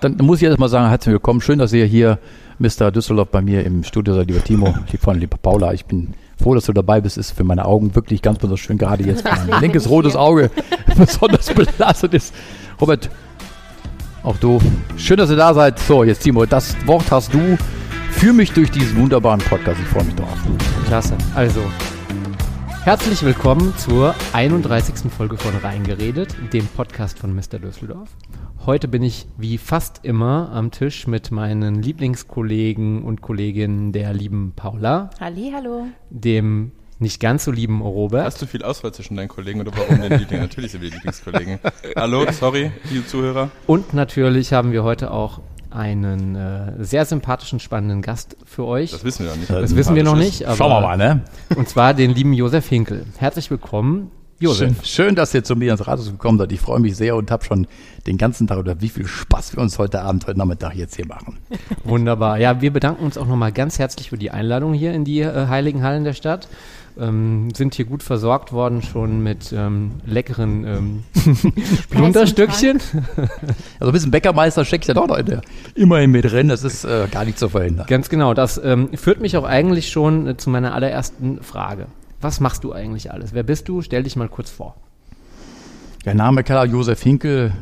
dann muss ich erst mal sagen, herzlich willkommen. Schön, dass ihr hier, Mr. Düsseldorf, bei mir im Studio seid, lieber Timo, lieb von lieber Paula. Ich bin froh, dass du dabei bist. Ist für meine Augen wirklich ganz besonders schön, gerade jetzt, mein linkes rotes Auge besonders belastet ist. Robert, auch du. Schön, dass ihr da seid. So, jetzt Timo, das Wort hast du. Führ mich durch diesen wunderbaren Podcast. Ich freue mich drauf. Klasse. Also, herzlich willkommen zur 31. Folge von Reingeredet, dem Podcast von Mr. Düsseldorf. Heute bin ich wie fast immer am Tisch mit meinen Lieblingskollegen und Kolleginnen der lieben Paula, Halli, hallo. dem nicht ganz so lieben Robert Hast du viel Auswahl zwischen deinen Kollegen oder warum denn Liebling? Natürlich sind wir Lieblingskollegen. Hallo, sorry, liebe Zuhörer. und natürlich haben wir heute auch einen äh, sehr sympathischen, spannenden Gast für euch. Das wissen wir noch nicht. Das wissen wir noch nicht, aber Schauen wir mal, ne? und zwar den lieben Josef Hinkel. Herzlich willkommen, Josef. Schön, schön, dass ihr zu mir ins Rathaus gekommen seid. Ich freue mich sehr und habe schon den ganzen Tag oder wie viel Spaß wir uns heute Abend, heute Nachmittag jetzt hier machen. Wunderbar. Ja, wir bedanken uns auch nochmal ganz herzlich für die Einladung hier in die äh, heiligen Hallen der Stadt. Ähm, sind hier gut versorgt worden schon mit ähm, leckeren ähm. Also ein bisschen Bäckermeister ich dann auch noch in der, immerhin mit drin. Das ist äh, gar nicht zu verhindern. Ganz genau. Das ähm, führt mich auch eigentlich schon äh, zu meiner allerersten Frage. Was machst du eigentlich alles? Wer bist du? Stell dich mal kurz vor. Der Name Karl Josef Hinkel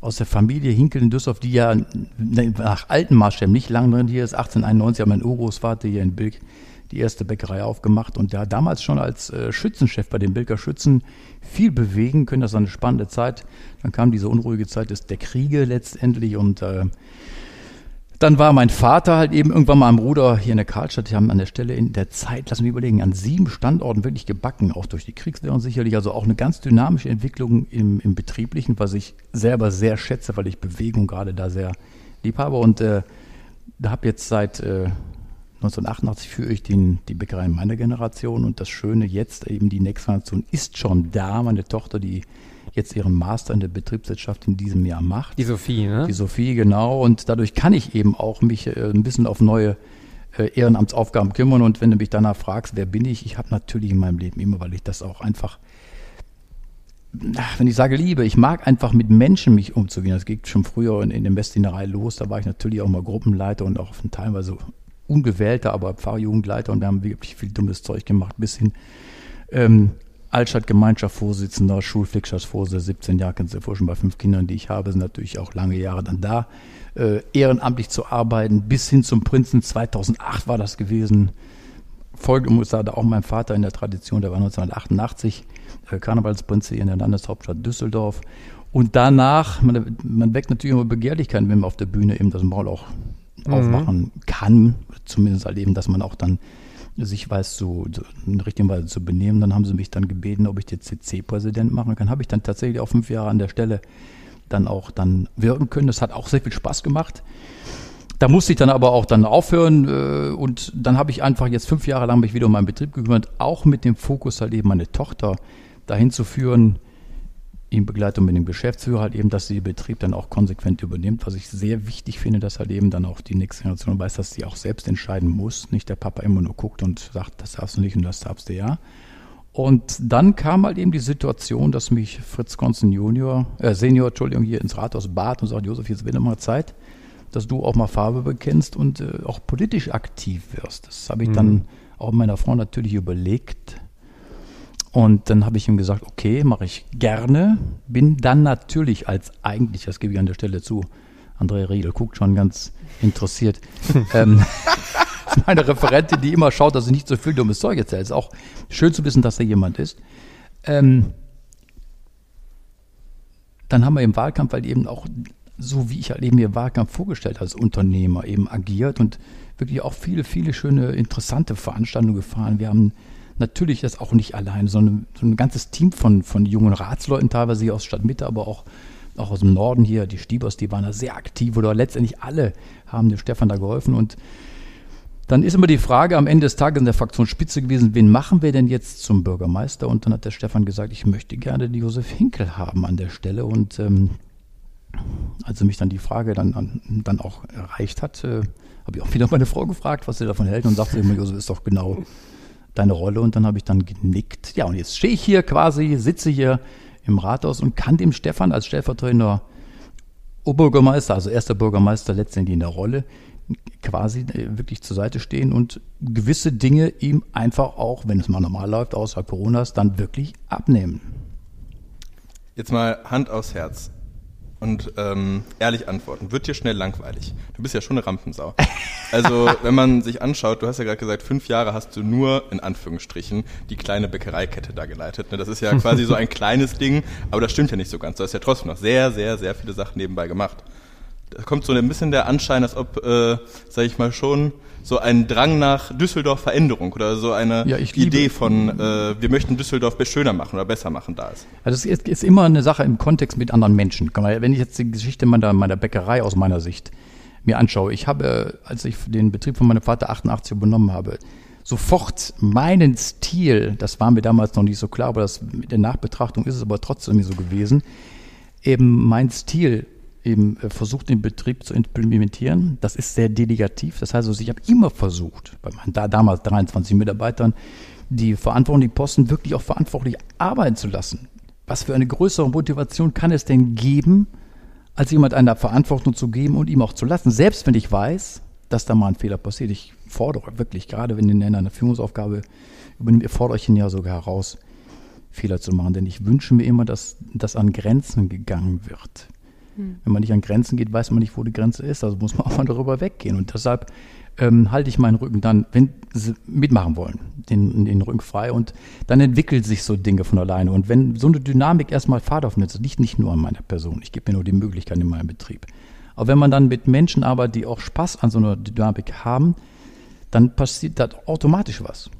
aus der Familie Hinkel in Düsseldorf, die ja nach alten Maßstäben nicht lang drin hier ist. 1891 hat mein Urgroßvater hier in Bilk die erste Bäckerei aufgemacht und hat damals schon als äh, Schützenchef bei den Bilker Schützen viel bewegen können. Das war eine spannende Zeit. Dann kam diese unruhige Zeit des, der Kriege letztendlich und äh, dann war mein Vater halt eben irgendwann mal am Ruder hier in der Karlstadt. Die haben an der Stelle in der Zeit, lassen wir überlegen, an sieben Standorten wirklich gebacken, auch durch die Kriegslehre sicherlich. Also auch eine ganz dynamische Entwicklung im, im Betrieblichen, was ich selber sehr schätze, weil ich Bewegung gerade da sehr lieb habe. Und äh, da habe jetzt seit äh, 1988 führe ich den, die Bäckerei meiner Generation. Und das Schöne jetzt, eben die nächste Generation ist schon da. Meine Tochter, die jetzt ihren Master in der Betriebswirtschaft in diesem Jahr macht. Die Sophie, ne? Die Sophie, genau. Und dadurch kann ich eben auch mich äh, ein bisschen auf neue äh, Ehrenamtsaufgaben kümmern. Und wenn du mich danach fragst, wer bin ich, ich habe natürlich in meinem Leben immer, weil ich das auch einfach, ach, wenn ich sage Liebe, ich mag einfach mit Menschen mich umzugehen. Das geht schon früher in, in der Messdienerei los. Da war ich natürlich auch mal Gruppenleiter und auch teilweise ungewählter, aber Pfarrjugendleiter. Und wir haben wirklich viel dummes Zeug gemacht, bis hin ähm, Altstadtgemeinschaftsvorsitzender, Schulpflichtschaftsvorsitzender, 17 Jahre, kennst du ja schon bei fünf Kindern, die ich habe, sind natürlich auch lange Jahre dann da, äh, ehrenamtlich zu arbeiten, bis hin zum Prinzen, 2008 war das gewesen. Folge muss sagen, auch mein Vater in der Tradition, der war 1988 äh, Karnevalsprinze in der Landeshauptstadt Düsseldorf. Und danach, man, man weckt natürlich immer Begehrlichkeiten, wenn man auf der Bühne eben das Maul auch aufmachen kann, zumindest erleben, dass man auch dann sich weiß, so, so in der richtigen Weise zu benehmen. Dann haben sie mich dann gebeten, ob ich den CC-Präsident machen kann. Habe ich dann tatsächlich auch fünf Jahre an der Stelle dann auch dann wirken können. Das hat auch sehr viel Spaß gemacht. Da musste ich dann aber auch dann aufhören äh, und dann habe ich einfach jetzt fünf Jahre lang mich wieder um meinen Betrieb gekümmert, auch mit dem Fokus halt eben meine Tochter dahin zu führen, in Begleitung mit dem Geschäftsführer halt eben, dass sie den Betrieb dann auch konsequent übernimmt, was ich sehr wichtig finde, dass halt eben dann auch die nächste Generation weiß, dass sie auch selbst entscheiden muss, nicht der Papa immer nur guckt und sagt, das darfst du nicht und das darfst du ja. Und dann kam halt eben die Situation, dass mich Fritz Konzen Junior, äh Senior, Entschuldigung, hier ins Rathaus bat und sagt, Josef, jetzt wird mal Zeit, dass du auch mal Farbe bekennst und äh, auch politisch aktiv wirst. Das habe ich Mhm. dann auch meiner Frau natürlich überlegt. Und dann habe ich ihm gesagt, okay, mache ich gerne. Bin dann natürlich als eigentlich, das gebe ich an der Stelle zu, Andrea Riedel guckt schon ganz interessiert. ähm, meine Referentin, die immer schaut, dass ich nicht so viel dummes Zeug erzähle. Ist auch schön zu wissen, dass da jemand ist. Ähm, dann haben wir im Wahlkampf halt eben auch, so wie ich halt eben mir Wahlkampf vorgestellt als Unternehmer, eben agiert und wirklich auch viele, viele schöne, interessante Veranstaltungen gefahren. Wir haben natürlich das auch nicht allein, sondern so ein ganzes Team von, von jungen Ratsleuten, teilweise hier aus Stadtmitte, aber auch, auch aus dem Norden hier, die Stiebers, die waren da sehr aktiv oder letztendlich alle haben dem Stefan da geholfen und dann ist immer die Frage am Ende des Tages in der Fraktionsspitze gewesen, wen machen wir denn jetzt zum Bürgermeister? Und dann hat der Stefan gesagt, ich möchte gerne die Josef Hinkel haben an der Stelle. Und ähm, als er mich dann die Frage dann, an- dann auch erreicht hat, äh, habe ich auch wieder meine Frau gefragt, was sie davon hält und sagte immer, Josef ist doch genau deine Rolle. Und dann habe ich dann genickt. Ja, und jetzt stehe ich hier quasi, sitze hier im Rathaus und kann dem Stefan als stellvertretender Oberbürgermeister, also erster Bürgermeister letztendlich in der Rolle, quasi äh, wirklich zur Seite stehen und gewisse Dinge ihm einfach auch, wenn es mal normal läuft, außer Coronas, dann wirklich abnehmen. Jetzt mal Hand aufs Herz und ähm, ehrlich antworten. Wird dir schnell langweilig. Du bist ja schon eine Rampensau. Also wenn man sich anschaut, du hast ja gerade gesagt, fünf Jahre hast du nur, in Anführungsstrichen, die kleine Bäckereikette da geleitet. Ne? Das ist ja quasi so ein kleines Ding, aber das stimmt ja nicht so ganz. Du hast ja trotzdem noch sehr, sehr, sehr viele Sachen nebenbei gemacht. Da kommt so ein bisschen der Anschein, als ob, äh, sag ich mal, schon so ein Drang nach Düsseldorf Veränderung oder so eine Ja, Idee von, äh, wir möchten Düsseldorf schöner machen oder besser machen da ist. Also es ist, ist immer eine Sache im Kontext mit anderen Menschen. Wenn ich jetzt die Geschichte meiner, meiner Bäckerei aus meiner Sicht mir anschaue, ich habe, als ich den Betrieb von meinem Vater 88 übernommen habe, sofort meinen Stil, das war mir damals noch nicht so klar, aber das, mit der Nachbetrachtung ist es aber trotzdem so gewesen, eben mein Stil eben äh, versucht, den Betrieb zu implementieren. Das ist sehr delegativ. Das heißt, also, ich habe immer versucht, bei meinen da, damals 23 Mitarbeitern, die verantwortlichen Posten wirklich auch verantwortlich arbeiten zu lassen. Was für eine größere Motivation kann es denn geben, als jemand einer Verantwortung zu geben und ihm auch zu lassen? Selbst wenn ich weiß, dass da mal ein Fehler passiert. Ich fordere wirklich, gerade wenn ihr in einer Führungsaufgabe übernimmt, fordere ich ihn ja sogar heraus, Fehler zu machen. Denn ich wünsche mir immer, dass das an Grenzen gegangen wird. Wenn man nicht an Grenzen geht, weiß man nicht, wo die Grenze ist. Also muss man auch mal darüber weggehen. Und deshalb ähm, halte ich meinen Rücken dann, wenn sie mitmachen wollen, den, den Rücken frei. Und dann entwickelt sich so Dinge von alleine. Und wenn so eine Dynamik erstmal Fahrt aufnimmt, das liegt nicht nur an meiner Person. Ich gebe mir nur die Möglichkeit in meinem Betrieb. Aber wenn man dann mit Menschen arbeitet, die auch Spaß an so einer Dynamik haben, dann passiert da automatisch was.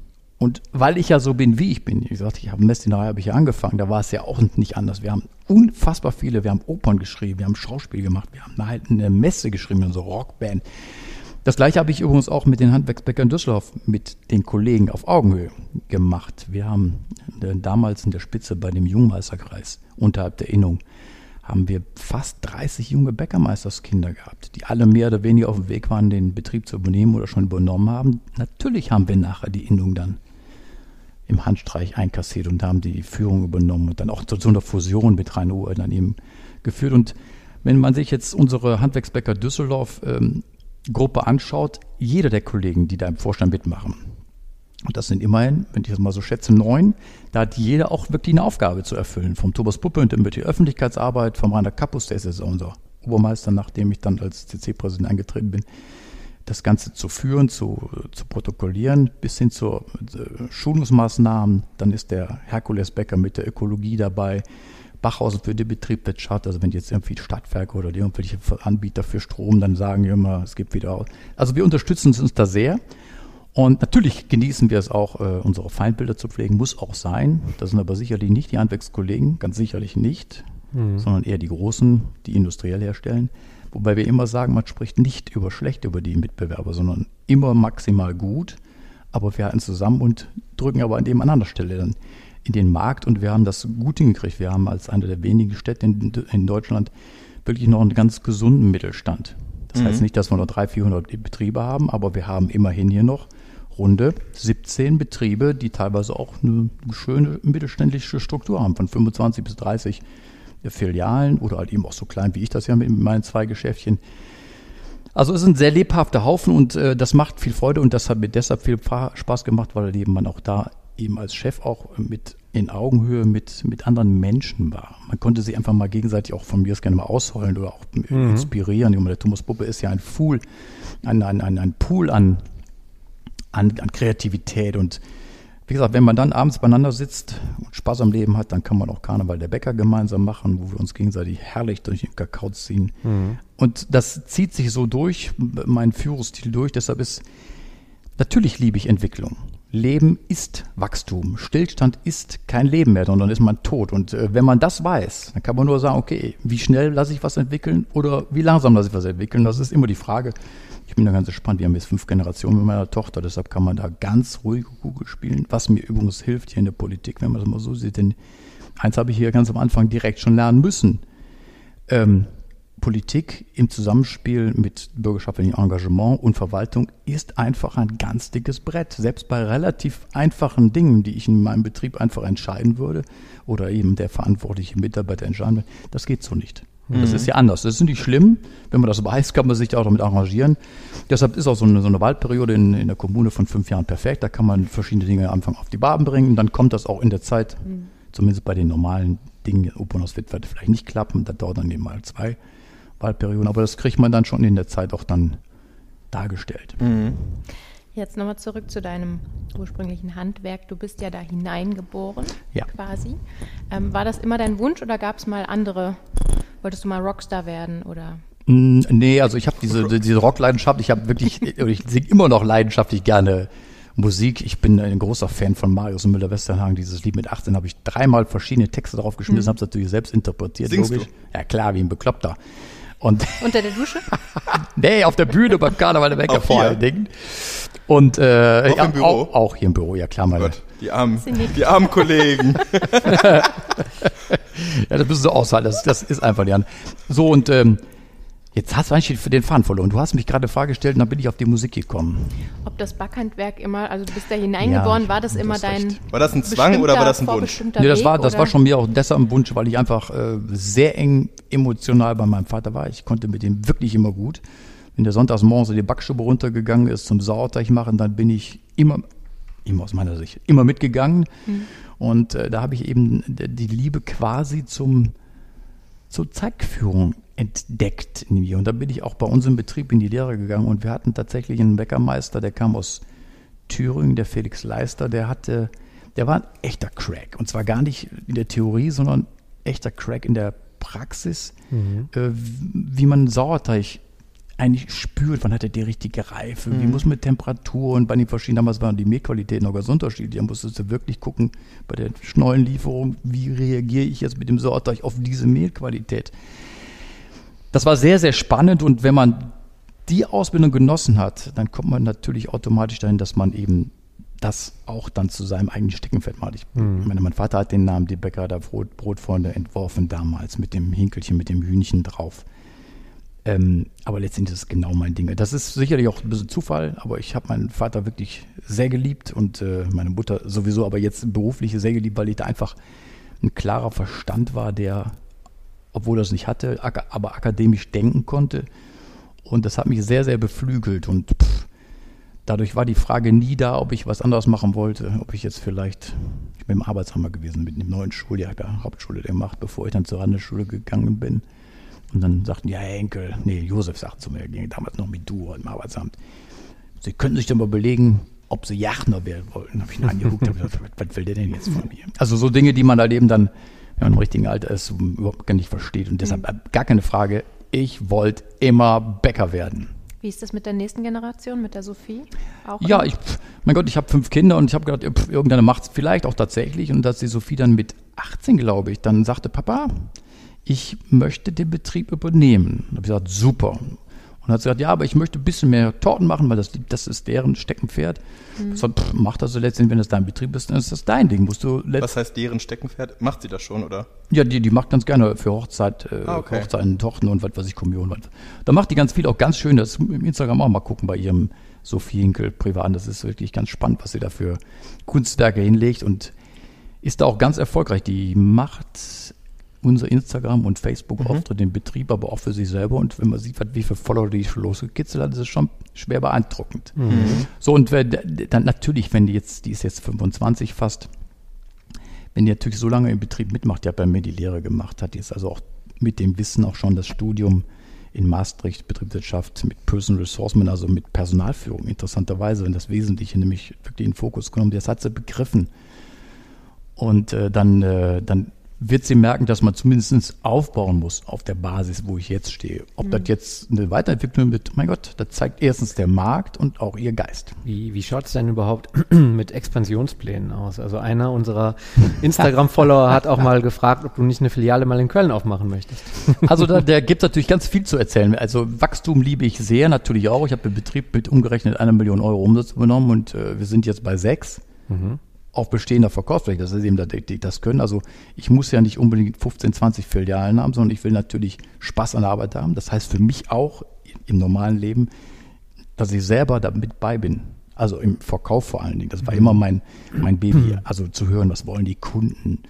Und weil ich ja so bin, wie ich bin, wie gesagt, ich habe Messdienerei habe ich ja angefangen, da war es ja auch nicht anders. Wir haben unfassbar viele, wir haben Opern geschrieben, wir haben Schauspiel gemacht, wir haben halt eine Messe geschrieben, so Rockband. Das gleiche habe ich übrigens auch mit den Handwerksbäckern Düsseldorf, mit den Kollegen auf Augenhöhe gemacht. Wir haben äh, damals in der Spitze bei dem Jungmeisterkreis unterhalb der Innung haben wir fast 30 junge Bäckermeisterskinder gehabt, die alle mehr oder weniger auf dem Weg waren, den Betrieb zu übernehmen oder schon übernommen haben. Natürlich haben wir nachher die Innung dann im Handstreich einkassiert und haben die Führung übernommen und dann auch zu so einer Fusion mit Rhein-Uhr dann eben geführt. Und wenn man sich jetzt unsere Handwerksbäcker Düsseldorf ähm, Gruppe anschaut, jeder der Kollegen, die da im Vorstand mitmachen, und das sind immerhin, wenn ich das mal so schätze, neun. Da hat jeder auch wirklich eine Aufgabe zu erfüllen. Vom Thomas Puppe und mit die Öffentlichkeitsarbeit, vom Rainer Kappus, der ist jetzt unser Obermeister, nachdem ich dann als CC-Präsident eingetreten bin, das Ganze zu führen, zu, zu protokollieren, bis hin zu äh, Schulungsmaßnahmen. Dann ist der Herkules Becker mit der Ökologie dabei. Bachhausen für die Betriebswirtschaft, also wenn jetzt irgendwie Stadtwerke oder irgendwelche Anbieter für Strom dann sagen immer, es gibt wieder aus. Also wir unterstützen uns da sehr. Und natürlich genießen wir es auch, äh, unsere Feindbilder zu pflegen, muss auch sein. Das sind aber sicherlich nicht die Handwerkskollegen, ganz sicherlich nicht, sondern eher die Großen, die industriell herstellen. Wobei wir immer sagen, man spricht nicht über schlecht über die Mitbewerber, sondern immer maximal gut. Aber wir halten zusammen und drücken aber an dem an anderer Stelle dann in den Markt. Und wir haben das gut hingekriegt. Wir haben als eine der wenigen Städte in, in Deutschland wirklich noch einen ganz gesunden Mittelstand. Das heißt nicht, dass wir nur 300, 400 Betriebe haben, aber wir haben immerhin hier noch runde 17 Betriebe, die teilweise auch eine schöne mittelständische Struktur haben, von 25 bis 30 Filialen oder halt eben auch so klein wie ich das ja mit meinen zwei Geschäftchen. Also es ist ein sehr lebhafter Haufen und äh, das macht viel Freude und das hat mir deshalb viel Spaß gemacht, weil eben man auch da eben als Chef auch mit in Augenhöhe mit, mit anderen Menschen war. Man konnte sich einfach mal gegenseitig auch von mir aus gerne mal ausheulen oder auch inspirieren. Ich meine, Der Thomas Puppe ist ja ein Pool, ein, ein, ein, ein Pool an, an, an Kreativität und wie gesagt, wenn man dann abends beieinander sitzt und Spaß am Leben hat, dann kann man auch Karneval der Bäcker gemeinsam machen, wo wir uns gegenseitig herrlich durch den Kakao ziehen. Und das zieht sich so durch, mein Führungsstil durch. Deshalb ist, natürlich liebe ich Entwicklung. Leben ist Wachstum. Stillstand ist kein Leben mehr, sondern ist man tot. Und äh, wenn man das weiß, dann kann man nur sagen, okay, wie schnell lasse ich was entwickeln oder wie langsam lasse ich was entwickeln. Das ist immer die Frage. Ich bin da ganz gespannt. Wir haben jetzt fünf Generationen mit meiner Tochter, deshalb kann man da ganz ruhige Kugel spielen, was mir übrigens hilft hier in der Politik, wenn man das mal so sieht. Denn eins habe ich hier ganz am Anfang direkt schon lernen müssen. Ähm, Politik im Zusammenspiel mit bürgerschaftlichem Engagement und Verwaltung ist einfach ein ganz dickes Brett. Selbst bei relativ einfachen Dingen, die ich in meinem Betrieb einfach entscheiden würde oder eben der verantwortliche Mitarbeiter entscheiden würde, das geht so nicht. Das ist ja anders. Das ist nicht schlimm. Wenn man das weiß, kann man sich da auch damit arrangieren. Deshalb ist auch so eine, so eine Waldperiode in, in der Kommune von fünf Jahren perfekt. Da kann man verschiedene Dinge am Anfang auf die Bahn bringen. Dann kommt das auch in der Zeit, zumindest bei den normalen Dingen, Openos wird vielleicht nicht klappen. Das dauert dann eben mal zwei Wahlperioden. Aber das kriegt man dann schon in der Zeit auch dann dargestellt. Jetzt nochmal zurück zu deinem ursprünglichen Handwerk. Du bist ja da hineingeboren, Ja. quasi. Ähm, war das immer dein Wunsch oder gab es mal andere? Wolltest du mal Rockstar werden oder? Nee, also ich habe diese, diese Rockleidenschaft, ich habe wirklich, ich singe immer noch leidenschaftlich gerne Musik. Ich bin ein großer Fan von Marius und Müller-Westernhagen. Dieses Lied mit 18 habe ich dreimal verschiedene Texte drauf geschmissen, habe es natürlich selbst interpretiert, Singst logisch. Ja klar, wie ein Bekloppter. Und Unter der Dusche? nee, auf der Bühne beim Karneval der Wecker vor allen Dingen. Und äh, Auch ja, im Büro? Auch, auch hier im Büro, ja klar, meine, Gott, die armen, die armen Kollegen. Ja, das müssen sie aushalten. Das, das ist einfach Jan. So, und ähm, jetzt hast du eigentlich für den Faden verloren. Du hast mich gerade eine Frage gestellt und dann bin ich auf die Musik gekommen. Ob das Backhandwerk immer, also du bist da hineingeboren, Ja, war das immer hast dein recht. War das ein Zwang oder war das ein Wunsch? Nee, das Weg, war, das oder? war schon mir auch deshalb ein Wunsch, weil ich einfach äh, sehr eng emotional bei meinem Vater war. Ich konnte mit ihm wirklich immer gut. Wenn der sonntags morgens in die Backstube runtergegangen ist zum Sauerteig machen, dann bin ich immer, immer aus meiner Sicht, immer mitgegangen. Und äh, da habe ich eben die Liebe quasi zum, zur Zeitführung entdeckt in mir. Und da bin ich auch bei uns im Betrieb in die Lehre gegangen und wir hatten tatsächlich einen Bäckermeister, der kam aus Thüringen, der Felix Leister, der hatte, der war ein echter Crack. Und zwar gar nicht in der Theorie, sondern echter Crack in der Praxis, äh, wie man Sauerteig eigentlich spürt, wann hat er die richtige Reife, wie muss man mit Temperatur und bei den verschiedenen, damals waren die Mehlqualitäten auch ganz unterschiedlich, da musstest du wirklich gucken, bei der Schnollenlieferung, wie reagiere ich jetzt mit dem Sauerteig auf diese Mehlqualität. Das war sehr, sehr spannend und wenn man die Ausbildung genossen hat, dann kommt man natürlich automatisch dahin, dass man eben das auch dann zu seinem eigenen Steckenpferd macht. Ich meine, mein Vater hat den Namen die Bäcker der Brot, Brotfreunde entworfen damals mit dem Hinkelchen, mit dem Hühnchen drauf. Ähm, aber letztendlich ist es genau mein Ding. Das ist sicherlich auch ein bisschen Zufall, aber ich habe meinen Vater wirklich sehr geliebt und äh, meine Mutter sowieso, aber jetzt beruflich sehr geliebt, weil ich da einfach ein klarer Verstand war, der, obwohl er es nicht hatte, aber akademisch denken konnte. Und das hat mich sehr, sehr beflügelt. Und pff, dadurch war die Frage nie da, ob ich was anderes machen wollte, ob ich jetzt vielleicht, ich bin im Arbeitshammer gewesen mit dem neuen Schuljahr der Hauptschule gemacht, bevor ich dann zur Randesschule gegangen bin. Und dann sagten, ja, Enkel, nee, Josef sagte zu mir, ging damals noch mit du im Arbeitsamt. Sie könnten sich doch mal überlegen, ob Sie Jachner werden wollten. Habe ich ihn angeguckt, habe gesagt, was will der denn jetzt von mir? Also so Dinge, die man halt eben dann, wenn man im richtigen Alter ist, überhaupt gar nicht versteht. Und deshalb äh, gar keine Frage, ich wollte immer Bäcker werden. Wie ist das mit der nächsten Generation, mit der Sophie? Auch Ja, ich, mein Gott, ich habe fünf Kinder und ich habe gedacht, ja, pf, irgendeiner macht es vielleicht auch tatsächlich. Und dass die Sophie dann mit 18, glaube ich, dann sagte, Papa, ich möchte den Betrieb übernehmen. Da habe ich gesagt, super. Und hat sie gesagt, ja, aber ich möchte ein bisschen mehr Torten machen, weil das, das ist deren Steckenpferd. Mhm. Ich sag, pff, mach das so letztendlich, wenn das dein Betrieb ist, dann ist das dein Ding. Musst du Was heißt deren Steckenpferd? Macht sie das schon, oder? ja, die, die macht ganz gerne für Hochzeit, äh, Ah, okay. Hochzeiten, Tochten und was weiß ich, Kommunion. Was. Da macht die ganz viel, auch ganz schön. Das im Instagram auch mal gucken bei ihrem Sophie Hinkel privat. Das ist wirklich ganz spannend, was sie da für Kunstwerke hinlegt und ist da auch ganz erfolgreich. Die macht unser Instagram und Facebook Mhm. Auftritt den Betrieb, aber auch für sich selber. Und wenn man sieht, wie viele Follower die schon losgekitzelt hat, ist es schon schwer beeindruckend. So, und wer- dann natürlich, wenn die jetzt, die ist jetzt 25 fast, wenn die natürlich so lange im Betrieb mitmacht, die hat bei mir die Lehre gemacht, hat jetzt also auch mit dem Wissen auch schon das Studium in Maastricht, Betriebswirtschaft mit Personal Resourcement, also mit Personalführung, interessanterweise, das Wesentliche nämlich wirklich in den Fokus genommen. Das hat sie begriffen. Und äh, dann, äh, dann wird sie merken, dass man zumindest aufbauen muss auf der Basis, wo ich jetzt stehe. Ob das jetzt eine Weiterentwicklung wird, mein Gott, das zeigt erstens der Markt und auch ihr Geist. Wie, wie schaut es denn überhaupt mit Expansionsplänen aus? Also einer unserer Instagram-Follower hat auch mal gefragt, ob du nicht eine Filiale mal in Köln aufmachen möchtest. Also da, da gibt es natürlich ganz viel zu erzählen. Also Wachstum liebe ich sehr, natürlich auch. Ich habe den Betrieb mit umgerechnet einer Million Euro Umsatz übernommen und äh, wir sind jetzt bei sechs. Auf bestehender Verkaufsfläche, das ist eben das, können. Also ich muss ja nicht unbedingt 15, 20 Filialen haben, sondern ich will natürlich Spaß an der Arbeit haben. Das heißt für mich auch im normalen Leben, dass ich selber damit bei bin. Also im Verkauf vor allen Dingen. Das war immer mein, mein Baby. Also zu hören, was wollen die Kunden?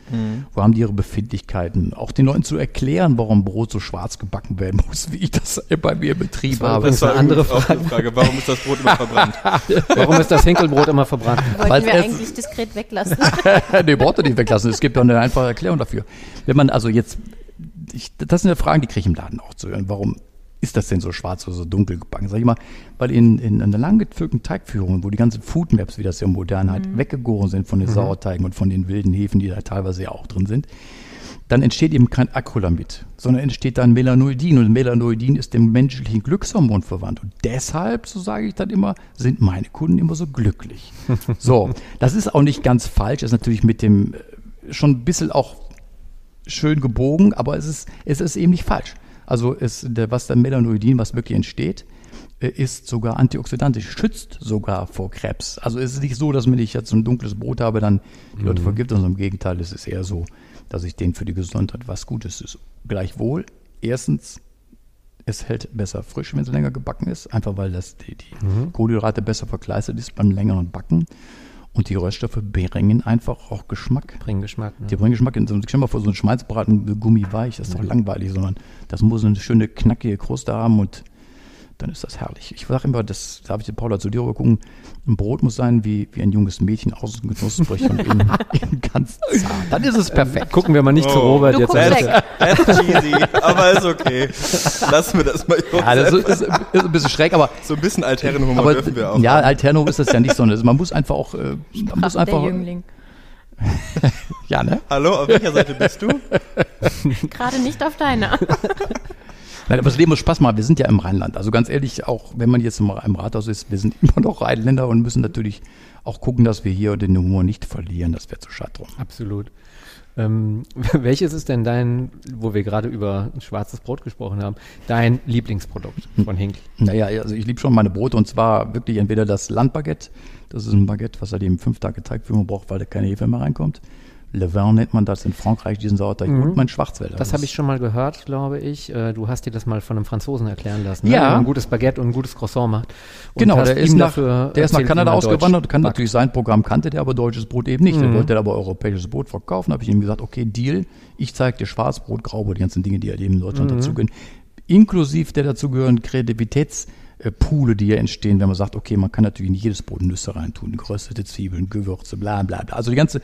Wo haben die ihre Befindlichkeiten? Auch den Leuten zu erklären, warum Brot so schwarz gebacken werden muss, wie ich das bei mir im Betrieb habe. Das war eine andere eine Frage. Warum ist das Brot immer verbrannt? Warum ist das Henkelbrot immer verbrannt? Wollten Falls wir eigentlich diskret weglassen. nee, braucht ihr nicht weglassen. Es gibt doch eine einfache Erklärung dafür. Wenn man also jetzt, ich, das sind ja Fragen, die kriege ich im Laden auch zu hören. Warum ist das denn so schwarz oder so dunkel gebacken? Sag ich mal, weil in, in einer langgepflückten Teigführung, wo die ganzen Food Maps, wie das ja modern halt, weggegoren sind von den Sauerteigen und von den wilden Hefen, die da teilweise ja auch drin sind, dann entsteht eben kein Acrylamid, sondern entsteht dann Melanoidin. Und Melanoidin ist dem menschlichen Glückshormon verwandt. Und deshalb, so sage ich dann immer, sind meine Kunden immer so glücklich. So, das ist auch nicht ganz falsch, ist natürlich mit dem äh, schon ein bisschen auch schön gebogen, aber es ist, es ist eben nicht falsch. Also es, der, was der Melanoidin, was wirklich entsteht, äh, ist sogar antioxidantisch, schützt sogar vor Krebs. Also es ist nicht so, dass wenn ich jetzt so ein dunkles Brot habe, dann die Leute vergiftet, sondern im Gegenteil, es ist eher so, dass ich denen für die Gesundheit was Gutes ist. Gleichwohl, erstens, es hält besser frisch, wenn es länger gebacken ist, einfach weil das die, die Kohlenhydrate besser verkleistert ist beim längeren Backen. Und die Röststoffe bringen einfach auch Geschmack. Bringen Geschmack. Ne? Die bringen Geschmack in so stell mal vor, so ein Schmalzbraten gummiweich, das ist doch langweilig, sondern das muss eine schöne knackige Kruste haben und dann ist das herrlich. Ich sage immer, das darf ich dir Paula zu dir rübergucken, ein Brot muss sein wie, wie ein junges Mädchen, außen knusprig und innen, innen ganz zart. Dann ist es perfekt. Gucken wir mal nicht zu Oh. Robert Du jetzt. guckst an. weg. That's cheesy, aber ist okay. Lassen wir das mal. Ja, das ist, ist, ist ein bisschen schräg, aber, so ein bisschen alternen Humor aber dürfen wir auch. ja, Alterno ist das ja nicht so. Man muss einfach auch, äh, man muss Ach, der einfach, Jüngling. ja, ne? Hallo, auf welcher Seite bist du? Gerade nicht auf deiner. Nein, aber das Leben muss Spaß machen. Wir sind ja im Rheinland. Also ganz ehrlich, auch wenn man jetzt im, im Rathaus ist, wir sind immer noch Rheinländer und müssen natürlich auch gucken, dass wir hier den Humor nicht verlieren. Das wäre zu schade drum. Absolut. Ähm, welches ist denn dein, wo wir gerade über schwarzes Brot gesprochen haben, dein Lieblingsprodukt von Hinkel? Naja, also ich liebe schon meine Brote und zwar wirklich entweder das Landbaguette, das ist ein Baguette, was halt eben fünf Tage Teigführung braucht, weil da keine Hefe mehr reinkommt. Le Vin nennt man das in Frankreich, diesen Sauerteig. Und mein Schwarzwälder. Das habe ich schon mal gehört, glaube ich. Äh, Du hast dir das mal von einem Franzosen erklären lassen, ne? Ja. man ein gutes Baguette und ein gutes Croissant macht. Und Genau, hast der ist, nach, der ist nach Kanada ausgewandert, kann natürlich sein Programm kannte der, aber deutsches Brot eben nicht. Der Mhm. wollte aber europäisches Brot verkaufen. habe ich ihm gesagt, okay, Deal, ich zeige dir Schwarzbrot, Graubrot, die ganzen Dinge, die halt eben in Deutschland Mhm. dazugehören. Inklusive der dazugehörigen Kreativitätspoole, die ja entstehen, wenn man sagt, okay, man kann natürlich in jedes Brot Nüsse reintun, geröstete Zwiebeln, Gewürze, bla bla bla. Also die ganze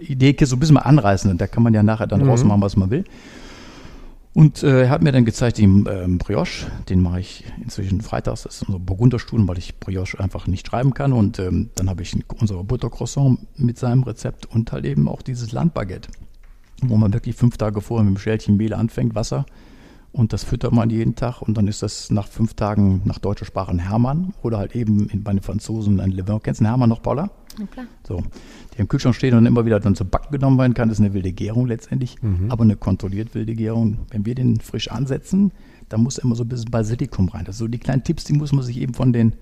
Idee so ein bisschen mal anreißen, da kann man ja nachher dann rausmachen, was man will. Und äh, er hat mir dann gezeigt, den ähm, Brioche, den mache ich inzwischen freitags, das ist unser Burgunderstuhl, weil ich Brioche einfach nicht schreiben kann. Und ähm, dann habe ich unser Buttercroissant mit seinem Rezept und halt eben auch dieses Landbaguette, wo man wirklich fünf Tage vorher mit einem Schälchen Mehl anfängt, Wasser. Und das füttert man jeden Tag und dann ist das nach fünf Tagen nach deutscher Sprache ein Hermann oder halt eben in, bei den Franzosen ein Le Vin. Kennst du einen Hermann noch, Paula? Klar. So, der im Kühlschrank steht und immer wieder dann zu Backen genommen werden kann, das ist eine wilde Gärung letztendlich, aber eine kontrolliert wilde Gärung. Wenn wir den frisch ansetzen, dann muss immer so ein bisschen Basilikum rein. Das sind so die kleinen Tipps, die muss man sich eben von den,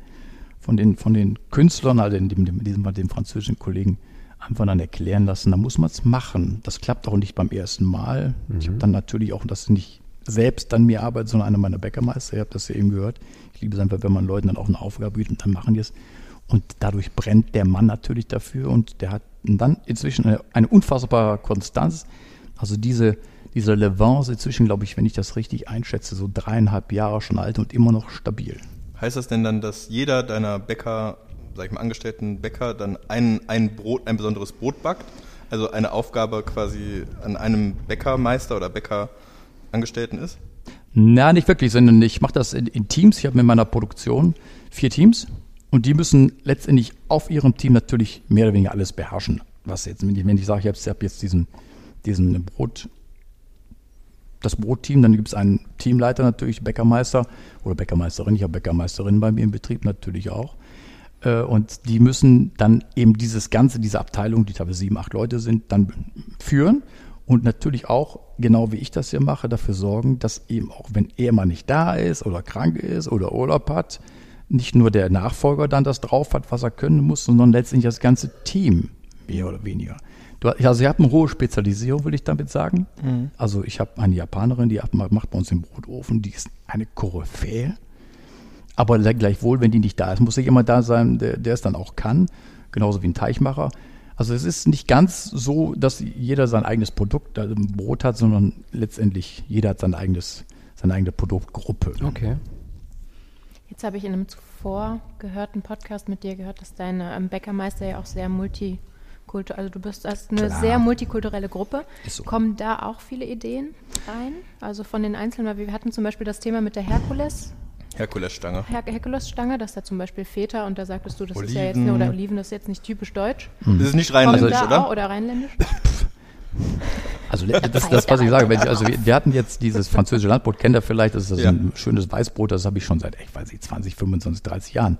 von den, von den Künstlern, also in, dem, in diesem Fall den französischen Kollegen, einfach dann erklären lassen. Da muss man es machen. Das klappt auch nicht beim ersten Mal. Ich habe dann natürlich auch das nicht selbst dann mir arbeitet, sondern einer meiner Bäckermeister. Ihr habt das ja eben gehört. Ich liebe es einfach, wenn man Leuten dann auch eine Aufgabe bietet und dann machen die es. Und dadurch brennt der Mann natürlich dafür und der hat dann inzwischen eine, eine unfassbare Konstanz. Also diese, diese Levance inzwischen, glaube ich, wenn ich das richtig einschätze, so dreieinhalb Jahre schon alt und immer noch stabil. Heißt das denn dann, dass jeder deiner Bäcker, sag ich mal, angestellten Bäcker dann ein, ein Brot, ein besonderes Brot backt? Also eine Aufgabe quasi an einem Bäckermeister oder Bäckerangestellten ist? Na, nicht wirklich, sondern ich mache das in, in Teams. Ich habe mit meiner Produktion vier Teams und die müssen letztendlich auf ihrem Team natürlich mehr oder weniger alles beherrschen. Was jetzt, wenn ich, wenn ich sage, ich habe hab jetzt diesen, diesen Brot, das Brotteam, dann gibt es einen Teamleiter natürlich, Bäckermeister oder Bäckermeisterin. Ich habe Bäckermeisterin bei mir im Betrieb natürlich auch. Äh, Und die müssen dann eben dieses Ganze, diese Abteilung, die teilweise sieben, acht Leute sind, dann führen und natürlich auch, genau wie ich das hier mache, dafür sorgen, dass eben auch, wenn er mal nicht da ist oder krank ist oder Urlaub hat, nicht nur der Nachfolger dann das drauf hat, was er können muss, sondern letztendlich das ganze Team, mehr oder weniger. Du, also ich habe eine hohe Spezialisierung, will ich damit sagen. Also ich habe eine Japanerin, die macht bei uns den Brotofen, die ist eine Koryphäe. Aber gleichwohl, wenn die nicht da ist, muss jemand da sein, der, der es dann auch kann. Genauso wie ein Teichmacher. Also es ist nicht ganz so, dass jeder sein eigenes Produkt also im Brot hat, sondern letztendlich jeder hat sein eigenes, seine eigene Produktgruppe. Okay. Jetzt habe ich in einem zuvor gehörten Podcast mit dir gehört, dass deine ähm, Bäckermeister ja auch sehr multikulturell, also du bist hast eine Klar. sehr multikulturelle Gruppe. So. Kommen da auch viele Ideen rein? Also von den Einzelnen, weil wir hatten zum Beispiel das Thema mit der Herkules, Herkulesstange. Her Herkulesstange, dass da zum Beispiel Feta und da sagtest du, das ist ja jetzt Oliven. ne, oder Oliven, das ist jetzt nicht typisch deutsch. Das ist nicht rheinländisch, oder? Auch, oder rheinländisch? Also das, das was ich sage, wenn, also wir, wir hatten jetzt dieses französische Landbrot, kennt ihr vielleicht, das ist das Ja. ein schönes Weißbrot, das habe ich schon seit, ich weiß nicht, 20, 25, 30 Jahren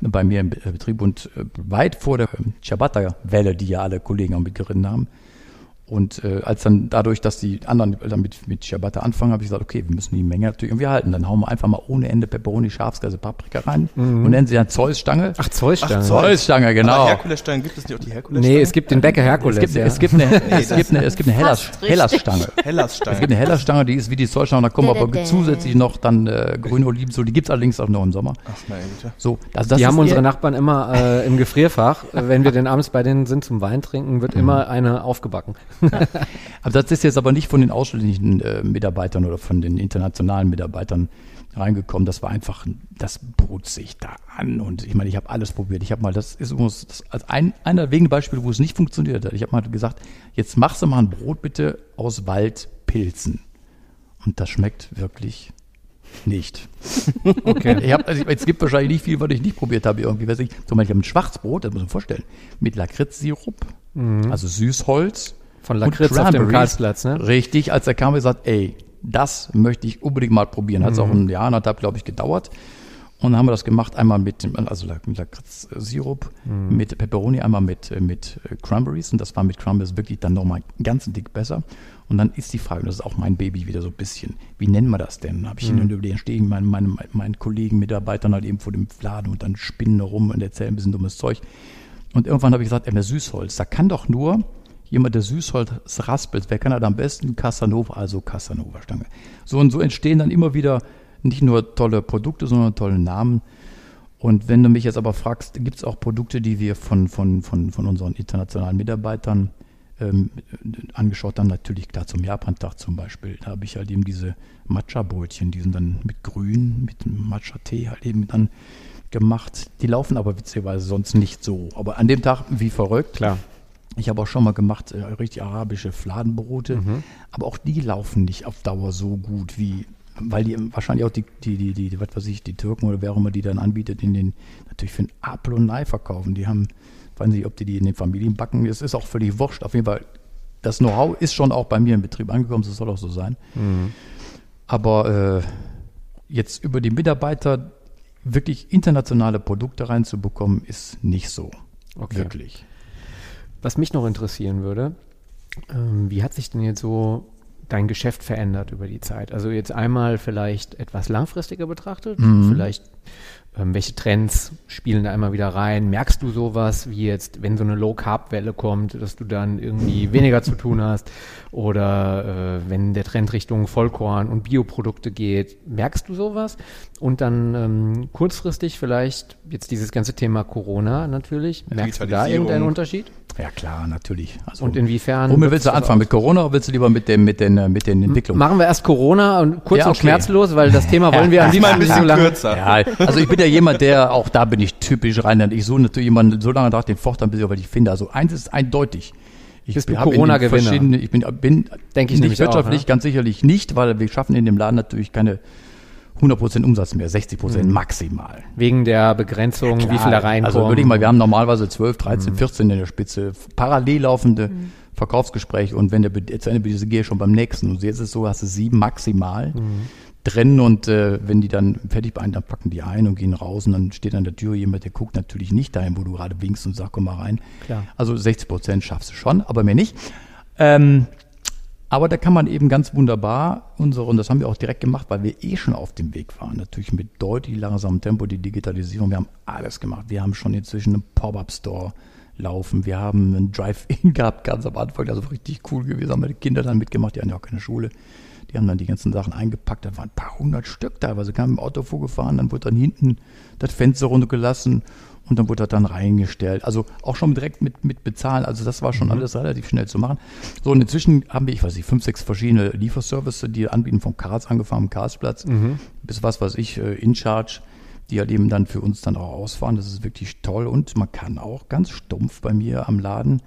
bei mir im Be- Betrieb und äh, weit vor der ähm, Ciabatta-Welle, die ja alle Kollegen auch mitgeritten haben. Und äh, als dann dadurch, dass die anderen dann mit, mit Ciabatta anfangen, habe ich gesagt, okay, wir müssen die Menge natürlich irgendwie halten. Dann hauen wir einfach mal ohne Ende Peperoni, Schafskäse, Paprika rein und nennen sie dann Zeus-Stange. Ach, Zeusstange. Ach, Zeus. Zeus-Stange, genau. Aber Herkulesstange, gibt es nicht auch die Herkulesstange? nee, es gibt den Bäcker Herkules. Es gibt, ja. es gibt eine, es gibt eine, es gibt eine Hellas, richtig. Hellas-Stange. Es Hellasstange. gibt eine Hellerstange, die ist wie die Zollstange, da kommen aber zusätzlich noch dann äh, grüne Oliven, so, die gibt's allerdings auch noch im Sommer. Ach, meine Güte. So, also das die haben unsere Nachbarn immer äh, im Gefrierfach. Äh, Wenn wir denn abends bei denen sind zum Wein trinken, wird immer eine aufgebacken. Aber das ist jetzt aber nicht von den ausländischen äh, Mitarbeitern oder von den internationalen Mitarbeitern reingekommen. Das war einfach, das bot sich da an. Und ich meine, ich habe alles probiert. Ich habe mal, das ist übrigens das, als ein, einer der wenigen Beispiele, wo es nicht funktioniert hat. Ich habe mal gesagt, jetzt machst du mal ein Brot bitte aus Waldpilzen. Und das schmeckt wirklich nicht. Okay. Ich hab, also ich- es gibt wahrscheinlich nicht viel, was ich nicht probiert habe. Irgendwie, weiß ich, zum Beispiel ein Schwarzbrot, das muss man vorstellen, mit Lakritzsirup, also Süßholz. Von Lakritz auf dem. Karlsplatz, ne? Richtig, als er kam, gesagt, ey, das möchte ich unbedingt mal probieren. Hat es auch ein Jahr, anderthalb, glaube ich, gedauert. Und dann haben wir das gemacht, einmal mit dem, also Lak- mit Lakritzsirup, mit Pepperoni, einmal mit, äh, mit äh, Cranberries. Und das war mit Cranberries wirklich dann nochmal ganz dick besser. Und dann ist die Frage, und das ist auch mein Baby wieder so ein bisschen, wie nennen wir das denn? Habe ich mhm. über den stehen, meinen, meinen, meinen Kollegen, Mitarbeitern halt eben vor dem Laden und dann spinnen rum und erzählen ein bisschen dummes Zeug. Und irgendwann habe ich gesagt, ey, mehr Süßholz, da kann doch nur jemand, der Süßholz raspelt, wer kann das am besten? Casanova, also Casanova-Stange. So und so entstehen dann immer wieder nicht nur tolle Produkte, sondern tolle Namen. Und wenn du mich jetzt aber fragst, gibt es auch Produkte, die wir von, von, von, von unseren internationalen Mitarbeitern ähm, angeschaut haben? Natürlich klar zum Japantag zum Beispiel. Da habe ich halt eben diese Matcha-Brötchen, die sind dann mit Grün, mit Matcha-Tee halt eben dann gemacht. Die laufen aber witzigerweise sonst nicht so. Aber an dem Tag wie verrückt. Klar. Ich habe auch schon mal gemacht, äh, richtig arabische Fladenbrote, aber auch die laufen nicht auf Dauer so gut wie, weil die wahrscheinlich auch die, die, die, die, was weiß ich, die Türken oder wer auch immer die dann anbietet, in den, natürlich für ein Apfel und Ei verkaufen. Die haben, weiß nicht, ob die die in den Familien backen, es ist auch völlig wurscht. Auf jeden Fall, das Know-how ist schon auch bei mir im Betrieb angekommen, das soll auch so sein. Aber äh, jetzt über die Mitarbeiter wirklich internationale Produkte reinzubekommen, ist nicht so. Okay. Wirklich. Was mich noch interessieren würde, ähm, wie hat sich denn jetzt so dein Geschäft verändert über die Zeit? Also jetzt einmal vielleicht etwas langfristiger betrachtet, vielleicht ähm, welche Trends spielen da einmal wieder rein? Merkst du sowas wie jetzt, wenn so eine Low-Carb-Welle kommt, dass du dann irgendwie weniger zu tun hast? Oder äh, wenn der Trend Richtung Vollkorn und Bioprodukte geht, merkst du sowas? Und dann ähm, kurzfristig vielleicht jetzt dieses ganze Thema Corona natürlich. Merkst du da irgendeinen Unterschied? Ja klar, natürlich. Also, Und inwiefern? Womit willst du anfangen? Mit Corona oder willst du lieber mit, dem, mit, den, äh, mit den Entwicklungen? Machen wir erst Corona und kurz Ja, und okay. schmerzlos, weil das Thema wollen wir an Diesmal ein nicht so lange. kürzer. Ja, also ich bin ja jemand, der, auch da bin ich typisch rein, ich so natürlich jemanden so lange nach den Fortern, bis ich, weil ich finde, also eins ist eindeutig. Ich Bist du Corona-Gewinner? verschiedenen- Ich bin, bin Denk ich nicht nämlich auch, wirtschaftlich, ne? ganz sicherlich nicht, weil wir schaffen in dem Laden natürlich keine 100% Umsatz mehr, 60% maximal. Wegen der Begrenzung, wie viel da reinkommt. Also würde ich mal, wir haben normalerweise 12, 13, 14 in der Spitze, parallel laufende Verkaufsgespräche und wenn der be- zu Ende dieser gehe ich schon beim nächsten. Und jetzt ist es so, hast du sieben maximal drin und äh, wenn die dann fertig beein, dann packen die ein und gehen raus und dann steht an der Tür jemand, der guckt natürlich nicht dahin, wo du gerade winkst und sagt, komm mal rein. Klar. Also 60 Prozent schaffst du schon, aber mehr nicht. Ähm, aber da kann man eben ganz wunderbar unsere, und das haben wir auch direkt gemacht, weil wir eh schon auf dem Weg waren, natürlich mit deutlich langsamem Tempo, die Digitalisierung, wir haben alles gemacht. Wir haben schon inzwischen einen Pop-Up-Store laufen, wir haben einen Drive-In gehabt, ganz am Anfang, also richtig cool gewesen, haben wir die Kinder dann mitgemacht, die hatten ja auch keine Schule. Die haben dann die ganzen Sachen eingepackt. Da waren ein paar hundert Stück teilweise. Kamen im Auto vorgefahren, dann wurde dann hinten das Fenster runtergelassen und dann wurde das dann reingestellt. Also auch schon direkt mit, mit bezahlen. Also das war schon mhm. alles relativ schnell zu machen. So, und inzwischen haben wir, ich weiß nicht, fünf, sechs verschiedene Lieferservices, die anbieten, vom Cars angefangen, Carsplatz, mhm. bis was weiß ich, äh, InCharge, die halt eben dann für uns dann auch ausfahren. Das ist wirklich toll. Und man kann auch ganz stumpf bei mir am Laden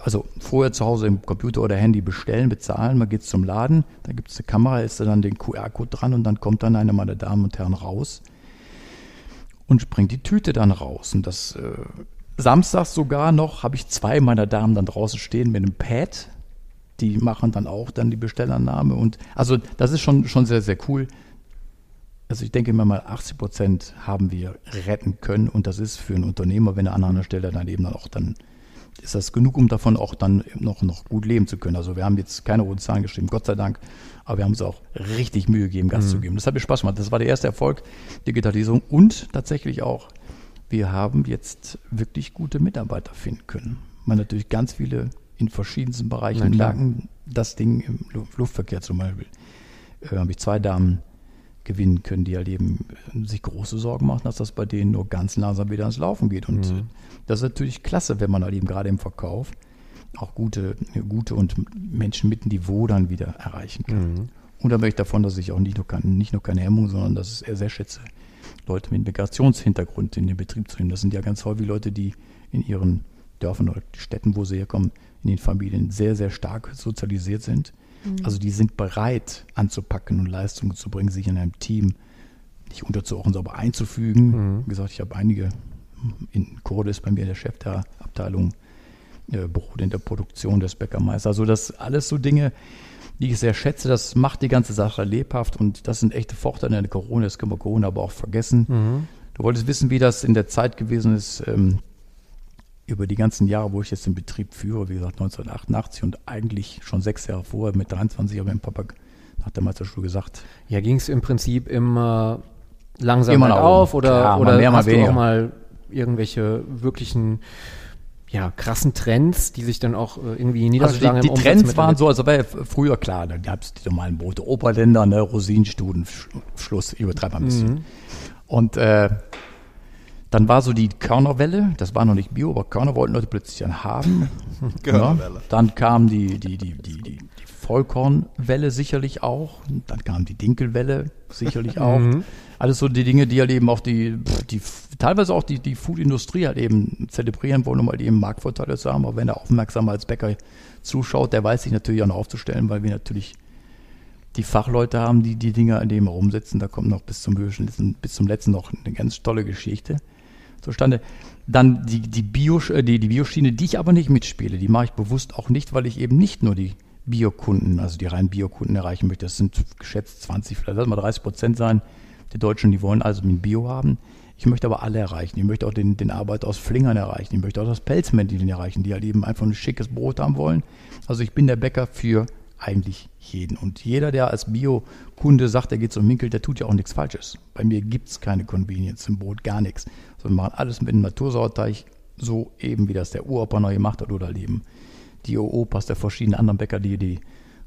also vorher zu Hause im Computer oder Handy bestellen, bezahlen, man geht zum Laden, da gibt es eine Kamera, ist da dann den QR-Code dran und dann kommt dann einer meiner Damen und Herren raus und bringt die Tüte dann raus. Und das äh, samstags sogar noch habe ich zwei meiner Damen dann draußen stehen mit einem Pad. Die machen dann auch dann die Bestellannahme. Und also das ist schon, schon sehr, sehr cool. Also ich denke immer mal, 80 Prozent haben wir retten können. Und das ist für einen Unternehmer, wenn er an einer Stelle dann eben dann auch dann ist das genug, um davon auch dann noch, noch gut leben zu können. Also wir haben jetzt keine roten Zahlen geschrieben, Gott sei Dank, aber wir haben uns auch richtig Mühe gegeben, Gas mhm. zu geben. Das hat mir Spaß gemacht. Das war der erste Erfolg, Digitalisierung und tatsächlich auch, wir haben jetzt wirklich gute Mitarbeiter finden können. Man natürlich ganz viele in verschiedensten Bereichen lagen. Das Ding im Luftverkehr zum Beispiel. Äh, habe ich zwei Damen gewinnen können, die halt eben sich große Sorgen machen, dass das bei denen nur ganz langsam wieder ans Laufen geht. Und mhm. Das ist natürlich klasse, wenn man halt eben gerade im Verkauf auch gute, gute und Menschen mit Niveau dann wieder erreichen kann. Mhm. Und da möchte ich davon, dass ich auch nicht nur, kann, nicht nur keine Hemmung, sondern dass ich es sehr schätze, Leute mit Migrationshintergrund in den Betrieb zu nehmen. Das sind ja ganz häufig Leute, die in ihren Dörfern oder Städten, wo sie herkommen, in den Familien sehr, sehr stark sozialisiert sind Mhm. Also die sind bereit anzupacken und Leistungen zu bringen, sich in einem Team nicht unterzuordnen, aber einzufügen. Mhm. Wie gesagt, ich habe einige, in Kurde ist bei mir der Chef der Abteilung äh, Brot in der Produktion des Bäckermeisters. Also das alles so Dinge, die ich sehr schätze. Das macht die ganze Sache lebhaft und das sind echte Vorteile in der Corona. Das können wir Corona aber auch vergessen. Mhm. Du wolltest wissen, wie das in der Zeit gewesen ist. Ähm, über die ganzen Jahre, wo ich jetzt den Betrieb führe, wie gesagt 1988 und eigentlich schon sechs Jahre vorher mit 23 habe ich Papa nach der Meisterschule gesagt. Ja, ging es im Prinzip immer langsam immer auf oder, Klar, oder mehr, hast du auch mal irgendwelche wirklichen ja, krassen Trends, die sich dann auch äh, irgendwie niederschlagen also die, die Trends waren so, also war früher klar, da gab es die normalen Brote, Oberländer, ne, Rosinenstuden, Schluss, übertreib mal ein bisschen. Mhm. Und äh, dann war so die Körnerwelle, das war noch nicht Bio, aber Körner wollten Leute plötzlich dann haben. Körnerwelle. Ja. Dann kam die, die, die, die, die, die Vollkornwelle sicherlich auch. Dann kam die Dinkelwelle sicherlich auch. Mhm. Alles so die Dinge, die halt eben auch die, die teilweise auch die, die Foodindustrie halt eben zelebrieren wollen, um halt eben Marktvorteile zu haben. Aber wenn er aufmerksam als Bäcker zuschaut, der weiß sich natürlich auch noch aufzustellen, weil wir natürlich die Fachleute haben, die die Dinge an dem umsetzen. Da kommt noch bis zum, bis zum letzten noch eine ganz tolle Geschichte zustande. Dann die, die, Bio, äh, die, die Bioschiene, die ich aber nicht mitspiele, die mache ich bewusst auch nicht, weil ich eben nicht nur die Biokunden, also die reinen Biokunden erreichen möchte. Das sind geschätzt 20, vielleicht lass mal 30 Prozent sein. Die Deutschen, die wollen also ein Bio haben. Ich möchte aber alle erreichen. Ich möchte auch den, den Arbeiter aus Flingern erreichen. Ich möchte auch das Pelzmännchen erreichen, die halt eben einfach ein schickes Brot haben wollen. Also ich bin der Bäcker für eigentlich jeden. Und jeder, der als Bio-Kunde sagt, er geht zum Minkel, der tut ja auch nichts Falsches. Bei mir gibt es keine Convenience im Brot, gar nichts. So, wir machen alles mit einem Natursauerteig, so eben wie das der Uropa neu gemacht hat oder eben die Opas der verschiedenen anderen Bäcker, die die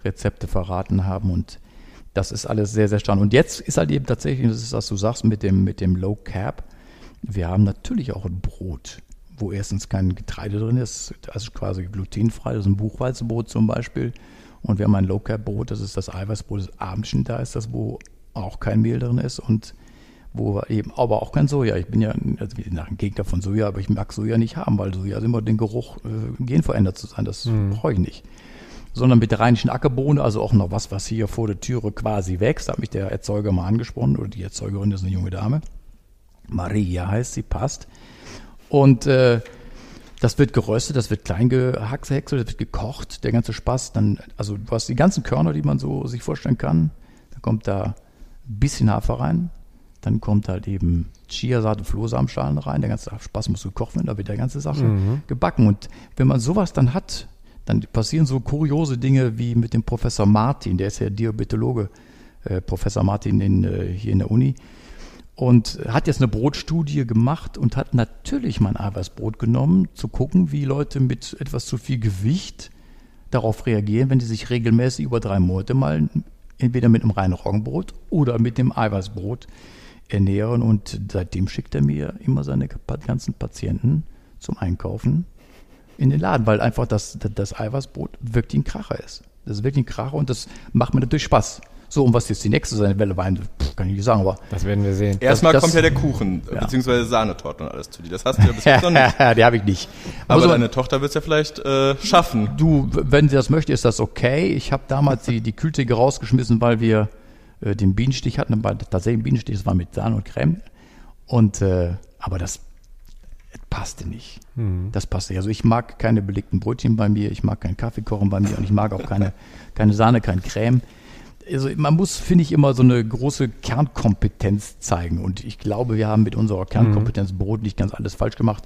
Rezepte verraten haben. Und das ist alles sehr, sehr stark. Und jetzt ist halt eben tatsächlich, das ist, was du sagst, mit dem, mit dem Low Cap. Wir haben natürlich auch ein Brot, wo erstens kein Getreide drin ist, also quasi glutenfrei, das ist ein Buchweizenbrot zum Beispiel. Und wir haben ein Low Cap Brot, das ist das Eiweißbrot, das Abendchen da ist, das wo auch kein Mehl drin ist. Und wo eben, aber auch kein Soja. Ich bin ja also nach ein Gegner von Soja, aber ich mag Soja nicht haben, weil Soja ist immer den Geruch äh, genverändert zu sein. Das mhm. brauche ich nicht. Sondern mit der rheinischen Ackerbohne, also auch noch was, was hier vor der Türe quasi wächst. Da hat mich der Erzeuger mal angesprochen, oder die Erzeugerin ist eine junge Dame. Maria heißt sie, passt. Und äh, das wird geröstet, das wird klein gehackselt, das wird gekocht, der ganze Spaß. Dann, also du hast die ganzen Körner, die man so sich vorstellen kann. Dann kommt da ein bisschen Hafer rein, dann kommt halt eben Chiasaat und Flohsamenschalen rein. Der ganze Spaß muss gekocht werden, da wird der ganze Sache mhm. gebacken. Und wenn man sowas dann hat, dann passieren so kuriose Dinge wie mit dem Professor Martin, der ist ja Diabetologe, äh, Professor Martin in, äh, hier in der Uni. Und hat jetzt eine Brotstudie gemacht und hat natürlich mein Eiweißbrot genommen, zu gucken, wie Leute mit etwas zu viel Gewicht darauf reagieren, wenn die sich regelmäßig über drei Monate mal entweder mit einem reinen Roggenbrot oder mit dem Eiweißbrot ernähren. Und seitdem schickt er mir immer seine ganzen Patienten zum Einkaufen in den Laden, weil einfach das, das Eiweißbrot wirklich ein Kracher ist. Das ist wirklich ein Kracher und das macht mir natürlich Spaß. So, und was jetzt die nächste seine Welle war, kann ich nicht sagen, aber. Das werden wir sehen. Erstmal das- kommt ja der Kuchen, Ja. beziehungsweise Sahnetorten und alles zu dir. Das hast du ja bis jetzt noch nicht. die habe ich nicht. Aber Muss deine Tochter wird es ja vielleicht äh, schaffen. Du, wenn sie das möchte, ist das okay. Ich habe damals die, die Kühltheke rausgeschmissen, weil wir äh, den Bienenstich hatten. Tatsächlich ein Bienenstich, das war mit Sahne und Creme. Und, äh, aber das passte nicht. Das passte nicht. Also ich mag keine belegten Brötchen bei mir, ich mag keinen Kaffee kochen bei mir und ich mag auch keine, keine Sahne, kein Creme. Also man muss, finde ich, immer so eine große Kernkompetenz zeigen. Und ich glaube, wir haben mit unserer Kernkompetenz Brot nicht ganz alles falsch gemacht.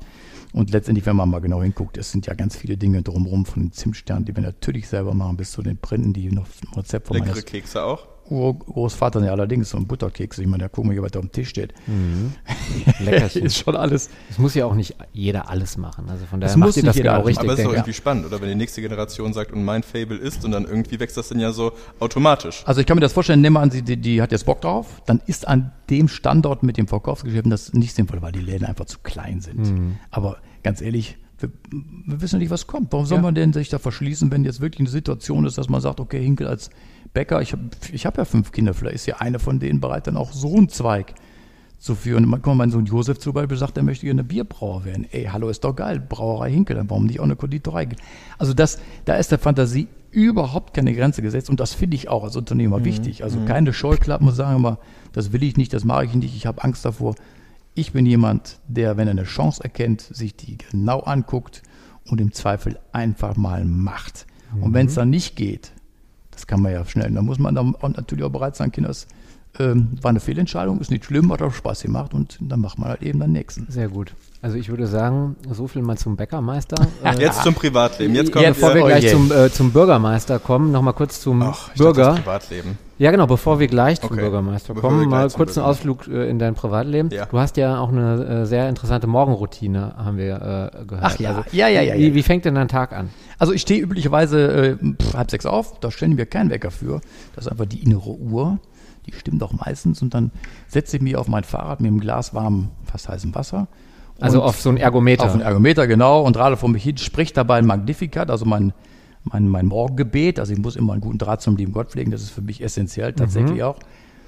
Und letztendlich, wenn man mal genau hinguckt, es sind ja ganz viele Dinge drumherum von den Zimtsternen, die wir natürlich selber machen, bis zu den Printen, die noch im Rezept von Leckere meines Kekse auch. Urgroßvater, ja allerdings so ein Butterkeks. Ich meine, wir hier, was da auf dem Tisch steht. Leckerchen. ist schon alles. Es muss ja auch nicht jeder alles machen. Also von daher Es macht muss ihr nicht das jeder genau richtig. Aber es ist doch irgendwie spannend, oder? Wenn die nächste Generation sagt, und mein Fable ist, und dann irgendwie wächst das dann ja so automatisch. Also ich kann mir das vorstellen, nehmen wir an, sie, die, die hat jetzt Bock drauf, dann ist an dem Standort mit dem Verkaufsgeschäft das nicht sinnvoll, weil die Läden einfach zu klein sind. Mhm. Aber ganz ehrlich, wir, wir wissen nicht, was kommt. Warum soll Ja. man denn sich da verschließen, wenn jetzt wirklich eine Situation ist, dass man sagt, okay, Hinkel als Bäcker, ich habe ich hab ja fünf Kinder, vielleicht ist ja eine von denen bereit, dann auch so einen Zweig zu führen. Man kommt mein Sohn Josef zum Beispiel, sagt, er möchte gerne Bierbrauer werden. Ey, hallo, ist doch geil, Brauerei Hinkel, dann warum nicht auch eine Konditorei? Also das, da ist der Fantasie überhaupt keine Grenze gesetzt und das finde ich auch als Unternehmer wichtig. Also keine Scheuklappen und sagen immer, das will ich nicht, das mache ich nicht, ich habe Angst davor. Ich bin jemand, der, wenn er eine Chance erkennt, sich die genau anguckt und im Zweifel einfach mal macht. Und wenn es dann nicht geht, das kann man ja schnell, dann muss man dann auch natürlich auch bereit sein, Kinders, ähm, war eine Fehlentscheidung, ist nicht schlimm, hat auch Spaß gemacht und dann macht man halt eben den nächsten. Sehr gut. Also ich würde sagen, so viel mal zum Bäckermeister. Äh, Jetzt zum Privatleben. Jetzt kommt Bevor wir Oh gleich je. zum, äh, zum Bürgermeister kommen, nochmal kurz zum Ach, ich dachte, Bürger. das Privatleben. Ja, genau, bevor wir gleich zum Okay. Bürgermeister Bevor kommen, mal kurz einen. Ausflug äh, in dein Privatleben. Ja. Du hast ja auch eine äh, sehr interessante Morgenroutine, haben wir äh, gehört. Ach ja, also, ja, ja, ja, Wie, ja. wie fängt denn dein Tag an? Also ich stehe üblicherweise äh, pff, halb sechs auf, da stellen wir keinen Wecker für. Das ist einfach die innere Uhr, die stimmt auch meistens und dann setze ich mich auf mein Fahrrad mit einem Glas warmem, fast heißem Wasser. Also auf so ein Ergometer. Auf den Ergometer, genau. Und gerade vor mich hin spricht dabei ein Magnificat, also mein, mein, mein Morgengebet. Also ich muss immer einen guten Draht zum lieben Gott pflegen. Das ist für mich essentiell, tatsächlich auch.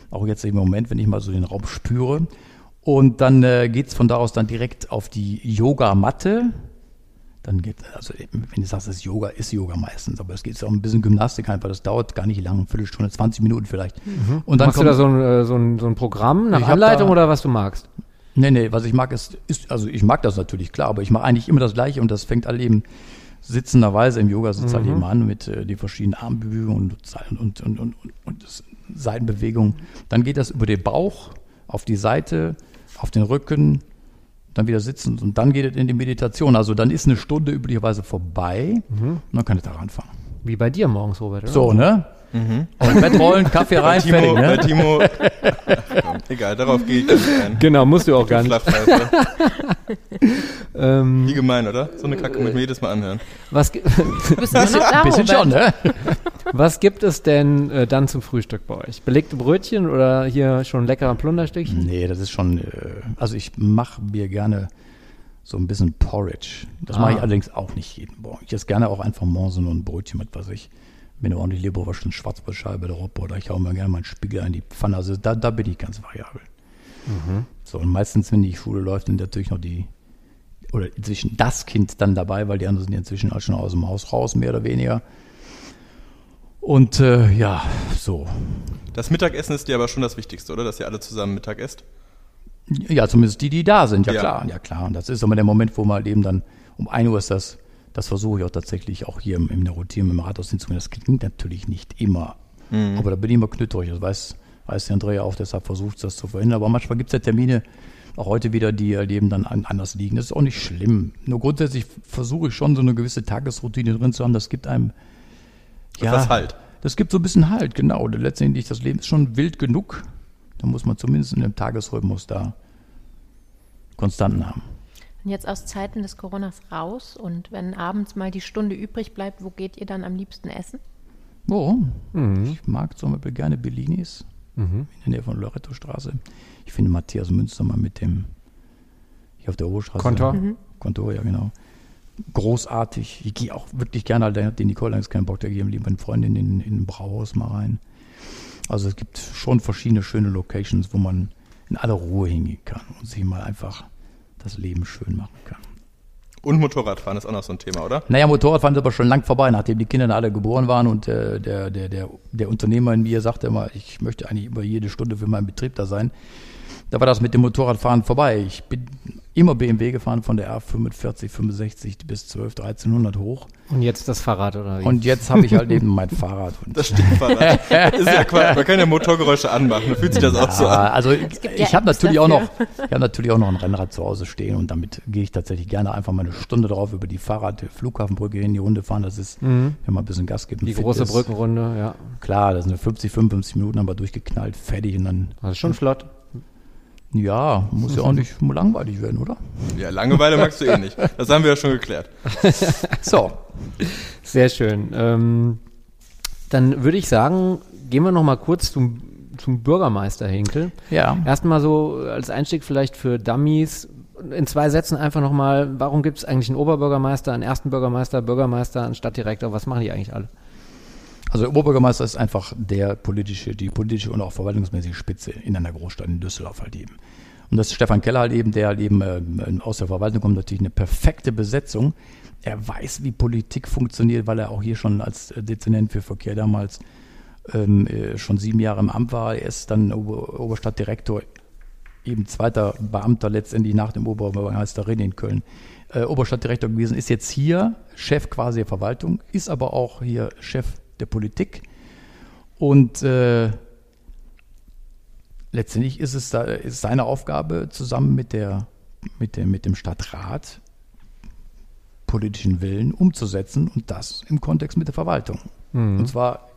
Auch jetzt im Moment, wenn ich mal so den Raum spüre. Und dann äh, geht's von da aus dann direkt auf die Yogamatte. Dann geht, also wenn du sagst, es ist Yoga, ist Yoga meistens, aber es geht auch ein bisschen Gymnastik einfach. Das dauert gar nicht lang, eine Viertelstunde, 20 Minuten vielleicht. Und dann Machst du kommt- da so ein, äh, so ein, so ein Programm nach Anleitung da- oder was du magst? Nee, nee, was ich mag ist, ist also ich mag das natürlich, klar, aber ich mache eigentlich immer das Gleiche und das fängt halt eben sitzenderweise im Yoga sitzt halt eben an mit äh, die verschiedenen Armbewegungen und, und, und, und, und, Seitenbewegungen. Dann geht das über den Bauch, auf die Seite, auf den Rücken, dann wieder sitzen und dann geht es in die Meditation. Also dann ist eine Stunde üblicherweise vorbei und dann kann ich da anfangen. Wie bei dir morgens, Robert. Oder? So, ne? Und Bett rollen, Kaffee rein, Timo, fertig, bei ne? Timo. Egal, darauf gehe ich nicht ein. Genau, musst du auch gar nicht. Ähm, Wie gemein, oder? So eine Kacke muss ich mir jedes Mal anhören. was, Du bist immer noch da, bisschen schon, ne? was gibt es denn äh, dann zum Frühstück bei euch? Belegte Brötchen oder hier schon leckerer Plunderstückchen? Nee, das ist schon, äh, also ich mache mir gerne so ein bisschen Porridge. Das mache ich Ah. allerdings auch nicht jeden Morgen. Ich esse gerne auch einfach morgens so ein Brötchen mit, was ich, mit einer ordentlich Leberwurst Schwarzbrotscheibe drauf oder ich hau mir gerne meinen Spiegel in die Pfanne. Also da, da bin ich ganz variabel. So, und meistens, wenn die Schule läuft, sind natürlich noch die, oder inzwischen das Kind dann dabei, weil die anderen sind ja inzwischen auch schon aus dem Haus raus, mehr oder weniger. Und äh, ja, so. Das Mittagessen ist dir aber schon das Wichtigste, oder? Dass ihr alle zusammen Mittag esst? Ja, zumindest die, die da sind, ja, Ja. klar, ja klar. Und das ist immer der Moment, wo man eben dann um 1 Uhr ist das, das versuche ich auch tatsächlich auch hier im, in der Routine im Rathaus hinzubringen. Das klingt natürlich nicht immer, aber da bin ich immer knütterig. Das weiß, weiß der Andrea auch, deshalb versucht es das zu verhindern. Aber manchmal gibt es ja Termine, auch heute wieder, die halt eben dann an, anders liegen. Das ist auch nicht schlimm. Nur grundsätzlich versuche ich schon so eine gewisse Tagesroutine drin zu haben. Das gibt einem Etwas Halt. Das gibt so ein bisschen Halt, genau. Letztendlich, das Leben ist schon wild genug. Da muss man zumindest in dem Tagesrhythmus da Konstanten haben. Und jetzt aus Zeiten des Coronas raus und wenn abends mal die Stunde übrig bleibt, wo geht ihr dann am liebsten essen? Wo? Mhm. Ich mag zum Beispiel gerne Bellinis Mhm. in der Nähe von Loretto-Straße. Ich finde Matthias Münster mal mit dem, hier auf der Oberstraße. Kontor. Mhm. Kontor, ja genau. Großartig. Ich gehe auch wirklich gerne, halt, die Nicole hat keinen Bock, da gehe ich lieber mit Freundin in, in ein Brauhaus mal rein. Also es gibt schon verschiedene schöne Locations, wo man in aller Ruhe hingehen kann und sich mal einfach das Leben schön machen kann. Und Motorradfahren ist auch noch so ein Thema, oder? Naja, Motorradfahren ist aber schon lang vorbei, nachdem die Kinder alle geboren waren und äh, der, der, der, der Unternehmer in mir sagte immer, ich möchte eigentlich über jede Stunde für meinen Betrieb da sein. Da war das mit dem Motorradfahren vorbei. Ich bin immer BMW gefahren von der R45, 65 bis 12, 1300 hoch. Und jetzt das Fahrrad, oder wie? Und jetzt habe ich halt eben mein Fahrrad. Und Das Stinkfahrrad. ist ja Quatsch. Man kann ja Motorgeräusche anmachen. Dann fühlt sich das auch so an. Ja, also ich, ja ich habe natürlich auch noch, dafür. ich habe natürlich auch noch ein Rennrad zu Hause stehen und damit gehe ich tatsächlich gerne einfach mal eine Stunde drauf über die Fahrrad, Flughafenbrücke hin, die Runde fahren. Das ist, wenn man ein bisschen Gas gibt. die große ist. Brückenrunde, ja. Klar, das sind 50, 55 Minuten, aber durchgeknallt, fertig und dann, Das ist schon flott. Ja, muss ja auch nicht langweilig werden, oder? Ja, Langeweile magst du eh nicht. Das haben wir ja schon geklärt. So, Sehr schön. Ähm, dann würde ich sagen, gehen wir noch mal kurz zum, zum Bürgermeister Henkel. ja. Erstmal so als Einstieg vielleicht für Dummies. In zwei Sätzen einfach nochmal, warum gibt es eigentlich einen Oberbürgermeister, einen ersten Bürgermeister, Bürgermeister, einen Stadtdirektor? Was machen die eigentlich alle? Also der Oberbürgermeister ist einfach der politische, die politische und auch verwaltungsmäßige Spitze in einer Großstadt in Düsseldorf halt eben. Und das ist Stefan Keller halt eben, der halt eben äh, aus der Verwaltung kommt, natürlich eine perfekte Besetzung. Er weiß, wie Politik funktioniert, weil er auch hier schon als Dezernent für Verkehr damals ähm, äh, schon sieben Jahre im Amt war. Er ist dann Ober Oberstadtdirektor, eben zweiter Beamter letztendlich nach dem Oberbürgermeisterin in Köln. Äh, Oberstadtdirektor gewesen, ist jetzt hier Chef quasi der Verwaltung, ist aber auch hier Chef der Politik. Und äh, letztendlich ist es da, ist seine Aufgabe, zusammen mit, der, mit, der, mit dem Stadtrat politischen Willen umzusetzen und das im Kontext mit der Verwaltung. Und zwar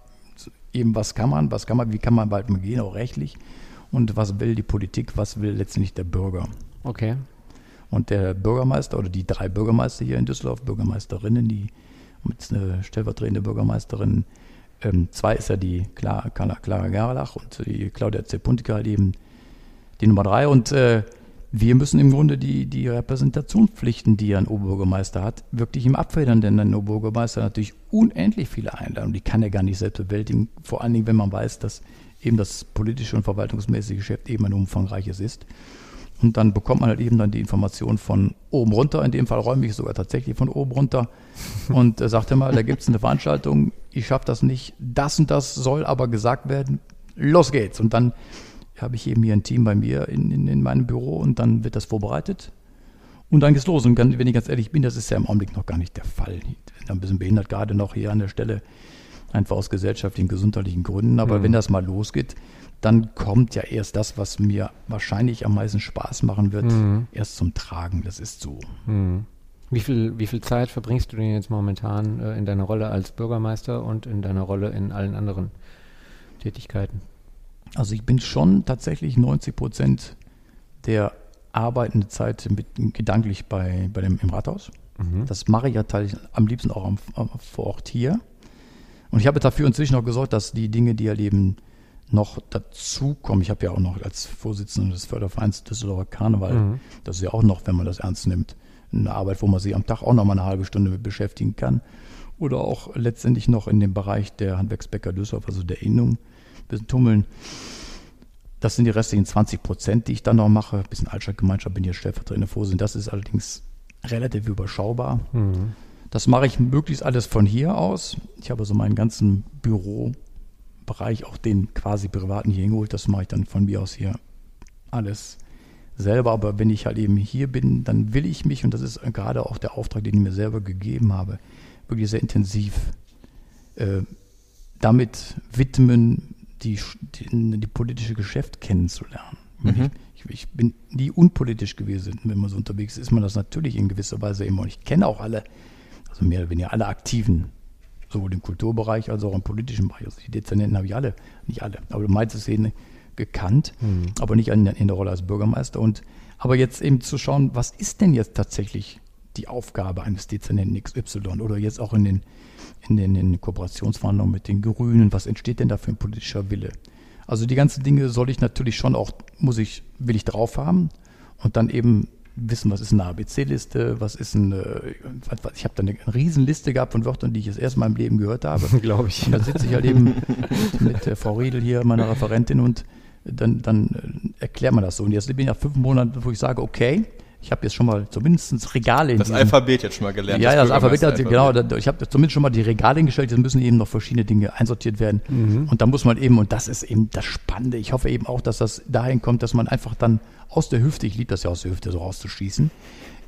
eben, was kann man, was kann man, wie kann man bald gehen, auch rechtlich und was will die Politik, was will letztendlich der Bürger. Okay. Und der Bürgermeister oder die drei Bürgermeister hier in Düsseldorf, Bürgermeisterinnen, die mit eine stellvertretende Bürgermeisterin, ähm, zwei ist ja die Clara, Clara Gerlach und die Claudia Zepuntika halt eben die Nummer drei. Und äh, wir müssen im Grunde die, die Repräsentationspflichten, die ein Oberbürgermeister hat, wirklich ihm abfedern, denn ein Oberbürgermeister hat natürlich unendlich viele Einladungen, die kann er gar nicht selbst bewältigen, vor allen Dingen, wenn man weiß, dass eben das politische und verwaltungsmäßige Geschäft eben ein umfangreiches ist. Und dann bekommt man halt eben dann die Information von oben runter, in dem Fall räume ich sogar tatsächlich von oben runter und äh, sagte mal, da gibt es eine Veranstaltung, ich schaffe das nicht, das und das soll aber gesagt werden, los geht's. Und dann habe ich eben hier ein Team bei mir in, in, in meinem Büro und dann wird das vorbereitet und dann geht's los. Und wenn ich ganz ehrlich bin, das ist ja im Augenblick noch gar nicht der Fall. Ich bin ein bisschen behindert gerade noch hier an der Stelle, einfach aus gesellschaftlichen, gesundheitlichen Gründen. Aber wenn das mal losgeht, dann kommt ja erst das, was mir wahrscheinlich am meisten Spaß machen wird, erst zum Tragen. Das ist so. Hm. Wie viel, wie viel Zeit verbringst du denn jetzt momentan äh, in deiner Rolle als Bürgermeister und in deiner Rolle in allen anderen Tätigkeiten? Also ich bin schon tatsächlich 90 Prozent der arbeitenden Zeit mit, gedanklich bei, bei dem, im Rathaus. Das mache ich ja tatsächlich am liebsten auch am, am, vor Ort hier. Und ich habe dafür inzwischen auch gesorgt, dass die Dinge, die halt eben noch dazukommen, ich habe ja auch noch als Vorsitzender des Fördervereins Düsseldorfer Karneval, das ist ja auch noch, wenn man das ernst nimmt, eine Arbeit, wo man sich am Tag auch noch mal eine halbe Stunde mit beschäftigen kann. Oder auch letztendlich noch in dem Bereich der Handwerksbäcker Düsseldorf, also der Innung, ein bisschen tummeln. Das sind die restlichen 20 Prozent, die ich dann noch mache. Ein bisschen Altstadtgemeinschaft, bin hier stellvertretender Vorsitzender. Das ist allerdings relativ überschaubar. Das mache ich möglichst alles von hier aus. Ich habe so meinen ganzen Bürobereich, auch den quasi privaten hier hingeholt. Das mache ich dann von mir aus hier alles selber. Aber wenn ich halt eben hier bin, dann will ich mich, und das ist gerade auch der Auftrag, den ich mir selber gegeben habe, wirklich sehr intensiv äh, damit widmen, die, die, die politische Geschäft kennenzulernen. Mhm. Ich, ich bin nie unpolitisch gewesen, wenn man so unterwegs ist, ist man das natürlich in gewisser Weise immer. Und ich kenne auch alle, also mehr oder weniger alle Aktiven, sowohl im Kulturbereich als auch im politischen Bereich. Also die Dezernenten habe ich alle, nicht alle, aber meiste Szene gekannt, aber nicht in, in der Rolle als Bürgermeister. Und aber jetzt eben zu schauen, was ist denn jetzt tatsächlich die Aufgabe eines Dezernenten XY oder jetzt auch in den, in den, in den Kooperationsverhandlungen mit den Grünen, was entsteht denn da für ein politischer Wille? Also die ganzen Dinge soll ich natürlich schon auch, muss ich, will ich drauf haben und dann eben wissen, was ist eine ABC-Liste, was ist eine, ich habe da eine, Riesenliste gehabt von Wörtern, die ich das erste Mal im Leben gehört habe. Glaube ich. Und da sitze ich halt eben mit, mit der Frau Riedel hier, meiner Referentin, und dann, dann äh, erklärt man das so. Und jetzt bin ich nach fünf Monaten, wo ich sage, okay, ich habe jetzt schon mal zumindest Regale in Das diesem- Alphabet jetzt schon mal gelernt. ja, ja, das Alphabet, hat, Bürgermeister-Alphabet. genau, da- ich habe zumindest schon mal die Regale hingestellt, jetzt müssen eben noch verschiedene Dinge einsortiert werden. Und da muss man eben, und das ist eben das Spannende, ich hoffe eben auch, dass das dahin kommt, dass man einfach dann aus der Hüfte, ich liebe das ja aus der Hüfte so rauszuschießen,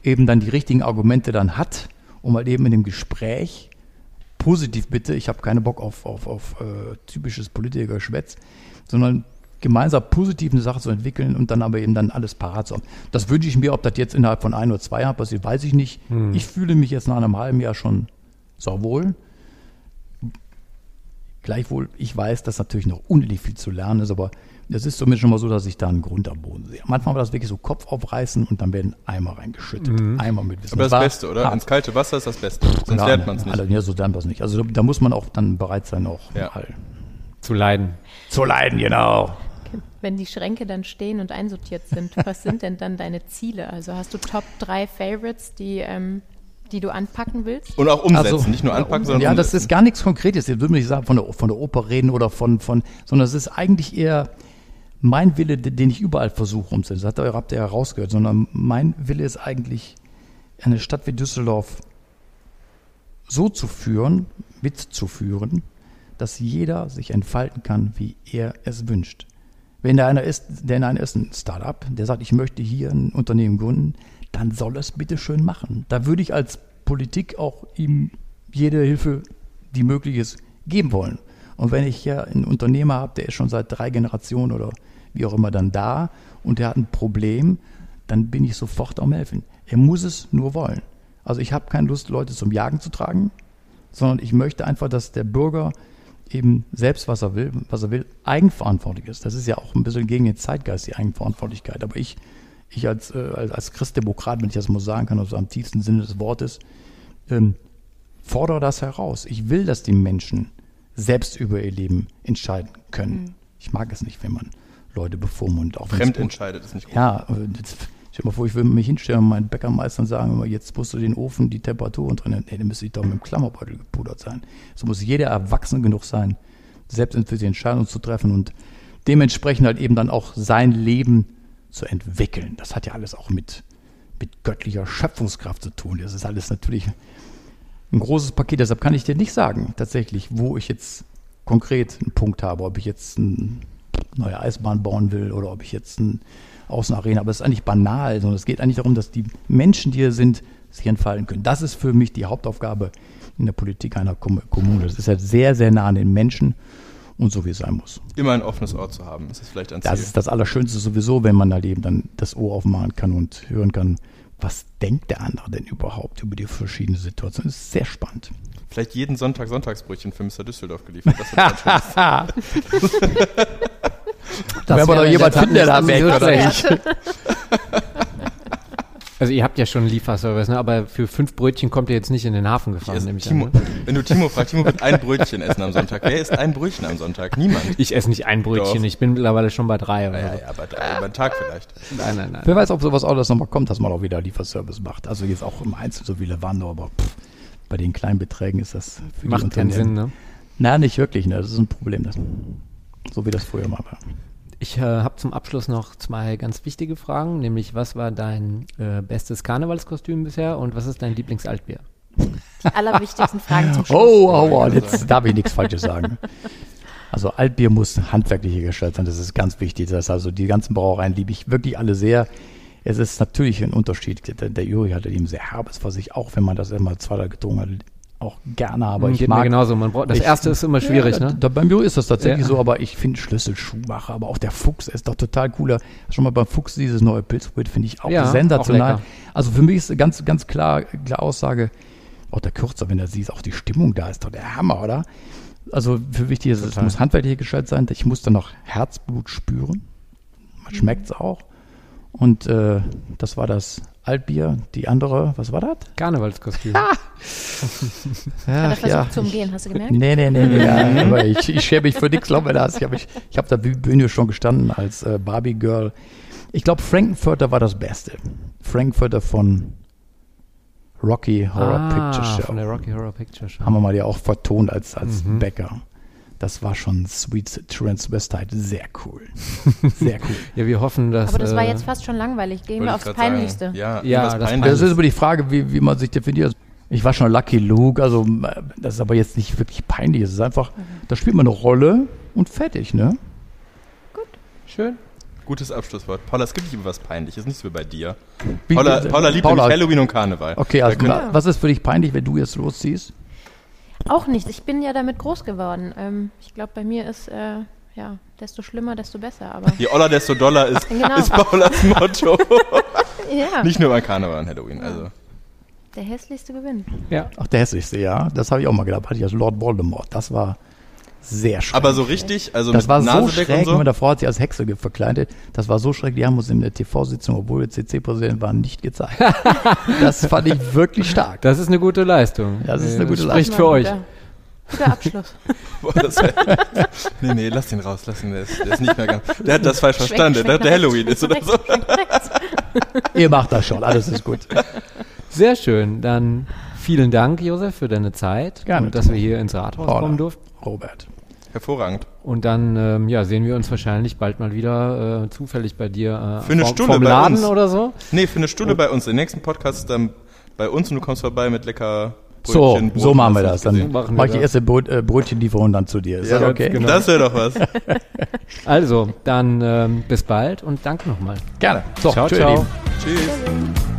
eben dann die richtigen Argumente dann hat, um halt eben in dem Gespräch, positiv bitte, ich habe keine Bock auf, auf, auf äh, typisches Politikergeschwätz, sondern gemeinsam positiv eine Sache zu entwickeln und dann aber eben dann alles parat zu haben. Das wünsche ich mir, ob das jetzt innerhalb von ein oder zwei Jahren passiert, weiß ich nicht. Ich fühle mich jetzt nach einem halben Jahr schon sauwohl. Gleichwohl, ich weiß, dass natürlich noch unendlich viel zu lernen ist, aber es ist zumindest schon mal so, dass ich da einen Grund am Boden sehe. Manchmal war das wirklich so Kopf aufreißen und dann werden Eimer reingeschüttet. Eimer mit Wissen. Aber das war Beste, oder? hart. Ins kalte Wasser ist das Beste. Sonst Klar, lernt man es nicht. alle- Ja, so lernt man es nicht. Also da, da muss man auch dann bereit sein, auch Ja. mal Zu leiden. zu leiden, genau. Wenn die Schränke dann stehen und einsortiert sind, was sind denn dann deine Ziele? Also hast du Top 3 Favorites, die, ähm, die du anpacken willst? Und auch umsetzen, Also, nicht nur anpacken, sondern Ja, das umsetzen. ist gar nichts Konkretes. Jetzt würde man nicht sagen, von der, von der Oper reden oder von, von, sondern es ist eigentlich eher mein Wille, den ich überall versuche umzusetzen. Das habt ihr ja rausgehört, sondern mein Wille ist eigentlich, eine Stadt wie Düsseldorf so zu führen, mitzuführen, dass jeder sich entfalten kann, wie er es wünscht. Wenn da einer ist, der einer ist ein Startup, der sagt, ich möchte hier ein Unternehmen gründen, dann soll er es bitte schön machen. Da würde ich als Politik auch ihm jede Hilfe, die möglich ist, geben wollen. Und wenn ich ja einen Unternehmer habe, der ist schon seit drei Generationen oder wie auch immer dann da und der hat ein Problem, dann bin ich sofort am Helfen. Er muss es nur wollen. Also ich habe keine Lust, Leute zum Jagen zu tragen, sondern ich möchte einfach, dass der Bürger eben selbst, was er will, was er will, eigenverantwortlich ist. Das ist ja auch ein bisschen gegen den Zeitgeist, die Eigenverantwortlichkeit. Aber ich, ich als, äh, als, als Christdemokrat, wenn ich das mal sagen kann, also am tiefsten Sinne des Wortes, ähm, fordere das heraus. Ich will, dass die Menschen selbst über ihr Leben entscheiden können. Ich mag es nicht, wenn man Leute bevormundet. Auch Fremd entscheidet, ist nicht gut. ja, äh, stell dir mal vor, ich würde mich hinstellen und meinen Bäckermeister sagen, jetzt musst du den Ofen, die Temperatur drin, nee, dann müsste ich doch mit dem Klammerbeutel gepudert sein. So muss jeder erwachsen genug sein, selbst für die Entscheidung zu treffen und dementsprechend halt eben dann auch sein Leben zu entwickeln. Das hat ja alles auch mit, mit göttlicher Schöpfungskraft zu tun. Das ist alles natürlich ein großes Paket. Deshalb kann ich dir nicht sagen, tatsächlich, wo ich jetzt konkret einen Punkt habe, ob ich jetzt eine neue Eisbahn bauen will oder ob ich jetzt eine Außenarena, aber es ist eigentlich banal, sondern es geht eigentlich darum, dass die Menschen, die hier sind, sich entfalten können. Das ist für mich die Hauptaufgabe in der Politik einer Kom- Kommune. Das ist halt sehr, sehr nah an den Menschen und so wie es sein muss. Immer ein offenes Ohr zu haben, das ist vielleicht ein Ziel. Das ist das Allerschönste sowieso, wenn man halt eben dann das Ohr aufmachen kann und hören kann, was denkt der andere denn überhaupt über die verschiedenen Situationen. Das ist sehr spannend. vielleicht jeden Sonntag Sonntagsbrötchen für Mr. Düsseldorf geliefert. Das schönes. Wenn wir wäre doch jemand finden, der da nicht weg, so oder schlecht. Also ihr habt ja schon einen Lieferservice, ne? aber für fünf Brötchen kommt ihr jetzt nicht in den Hafen gefahren, nehme ich Timo, an. Ne? wenn du Timo fragst, Timo wird ein Brötchen essen am Sonntag. Wer isst ein Brötchen am Sonntag? Niemand. Ich esse nicht ein Brötchen, Doch. ich bin mittlerweile schon bei drei oder Ja, so. ja, aber drei über den Tag vielleicht. Nein, nein, nein. Wer weiß, ob sowas auch das nochmal kommt, dass man auch wieder Lieferservice macht. Also jetzt auch im Einzelnen so wie Levando, aber pff, bei den kleinen Beträgen ist das für Macht keinen Sinn, ne? Na, nicht wirklich, ne? Das ist ein Problem. Das, so wie das früher mal war. Ich äh, habe zum Abschluss noch zwei ganz wichtige Fragen, nämlich was war dein äh, bestes Karnevalskostüm bisher und was ist dein Lieblingsaltbier? Die allerwichtigsten Fragen zum Schluss. Oh, oh, oh, jetzt darf ich nichts Falsches sagen. Also Altbier muss handwerklich hergestellt sein, das ist ganz wichtig. Das heißt also die ganzen Brauereien liebe ich wirklich alle sehr. Es ist natürlich ein Unterschied. Der, der Juri hatte eben sehr herbes, was ich auch, wenn man das immer zweimal getrunken hat, auch gerne, aber ich Geht mag mir genauso. Man braucht, das ich- erste ist immer schwierig, ja, ne? Da, beim Juri ist das tatsächlich Ja. so, aber ich finde Schlüssel Schuhmacher, aber auch der Fuchs ist doch total cooler. Schon mal beim Fuchs dieses neue Pilzbrot finde ich auch Ja, auch sensationell. lecker. also für mich ist ganz, ganz klar, klar Aussage, auch der Kürzer, wenn er sieht, auch die Stimmung da ist doch der Hammer, oder? Also für wichtig ist, es Total. muss handwerklich gestellt sein. Ich muss dann noch Herzblut spüren. Man schmeckt es auch. Und äh, das war das Altbier, die andere, was war das? Karnevalskostüm. Hat er versucht zu umgehen, hast du gemerkt? Nee, nee, nee, nee. ja, aber ich, ich schäme mich für nichts, glaub mir das. Ich habe ich, ich hab da Bühne schon gestanden als äh, Barbie-Girl. Ich glaube, Frankenfurter war das Beste. Frankfurter von Rocky Horror ah, Picture Show. Von der Rocky Horror Picture Show. Haben wir mal ja auch vertont als, als Mhm. Bäcker. Das war schon Sweet Transvestite. Sehr cool. Sehr cool. Ja, wir hoffen, dass. Aber das war äh, jetzt fast schon langweilig. Gehen wir aufs grad sagen. Peinlichste. Ja, Ja, das Peinliches. Das ist aber die Frage, wie, wie man sich definiert. Ich war schon Lucky Luke, also äh, das ist aber jetzt nicht wirklich peinlich. Es ist einfach, da spielt man eine Rolle und fertig, ne? Schön. Gutes Abschlusswort. Paula, es gibt nicht immer was Peinliches, nicht so wie bei dir. Paula, Paula liebt Paula- nämlich Halloween und Karneval. Okay, also können- wa- was ist für dich peinlich, wenn du jetzt losziehst? Auch nicht. Ich bin ja damit groß geworden. Ähm, ich glaube, bei mir ist, äh, ja, desto schlimmer, desto besser. Aber Je Oller, desto Dollar ist, Genau. ist Paulas Motto. ja, Nicht nur beim Karneval und Halloween. Also. der hässlichste gewinnt. Ja. Ach, der hässlichste, ja. Das habe ich auch mal gedacht. Hatte ich als Lord Voldemort. Das war sehr schrecklich. Aber so richtig, also das mit war so Nase schräg, und so. meine Frau hat sich als Hexe verkleidet. Das war so schräg, die haben uns in der TV-Sitzung, obwohl wir CC-Präsident waren, nicht gezeigt. das fand ich wirklich stark. Das ist eine gute Leistung. Das ist eine gute Spricht Das für euch. Guter, guter Abschluss. Boah, das wär, nee, nee, lass den raus, lass ihn, der ist, der ist nicht mehr ganz, der hat das falsch verstanden, der schwenk hat der Halloween ist oder so. Ihr macht das schon, alles ist gut. Sehr schön. Dann vielen Dank, Josef, für deine Zeit Gerne, und dass wir hier ins Rathaus Paula. kommen durften. Robert. Hervorragend. Und dann ähm, ja, sehen wir uns wahrscheinlich bald mal wieder äh, zufällig bei dir äh, Für eine vom, Stunde bei Laden uns. oder so. Nee, für eine Stunde bei uns. Den nächsten Podcast dann bei uns und du kommst vorbei mit lecker So, Brötchen, Brot, so machen wir das. Dann mache ich die erste Brot, äh, Brötchenlieferung dann zu dir. Ist Ja, das okay? genau. Das wäre doch was. Also, dann ähm, bis bald und danke nochmal. Gerne. So, Ciao, ciao. Lieben. Tschüss.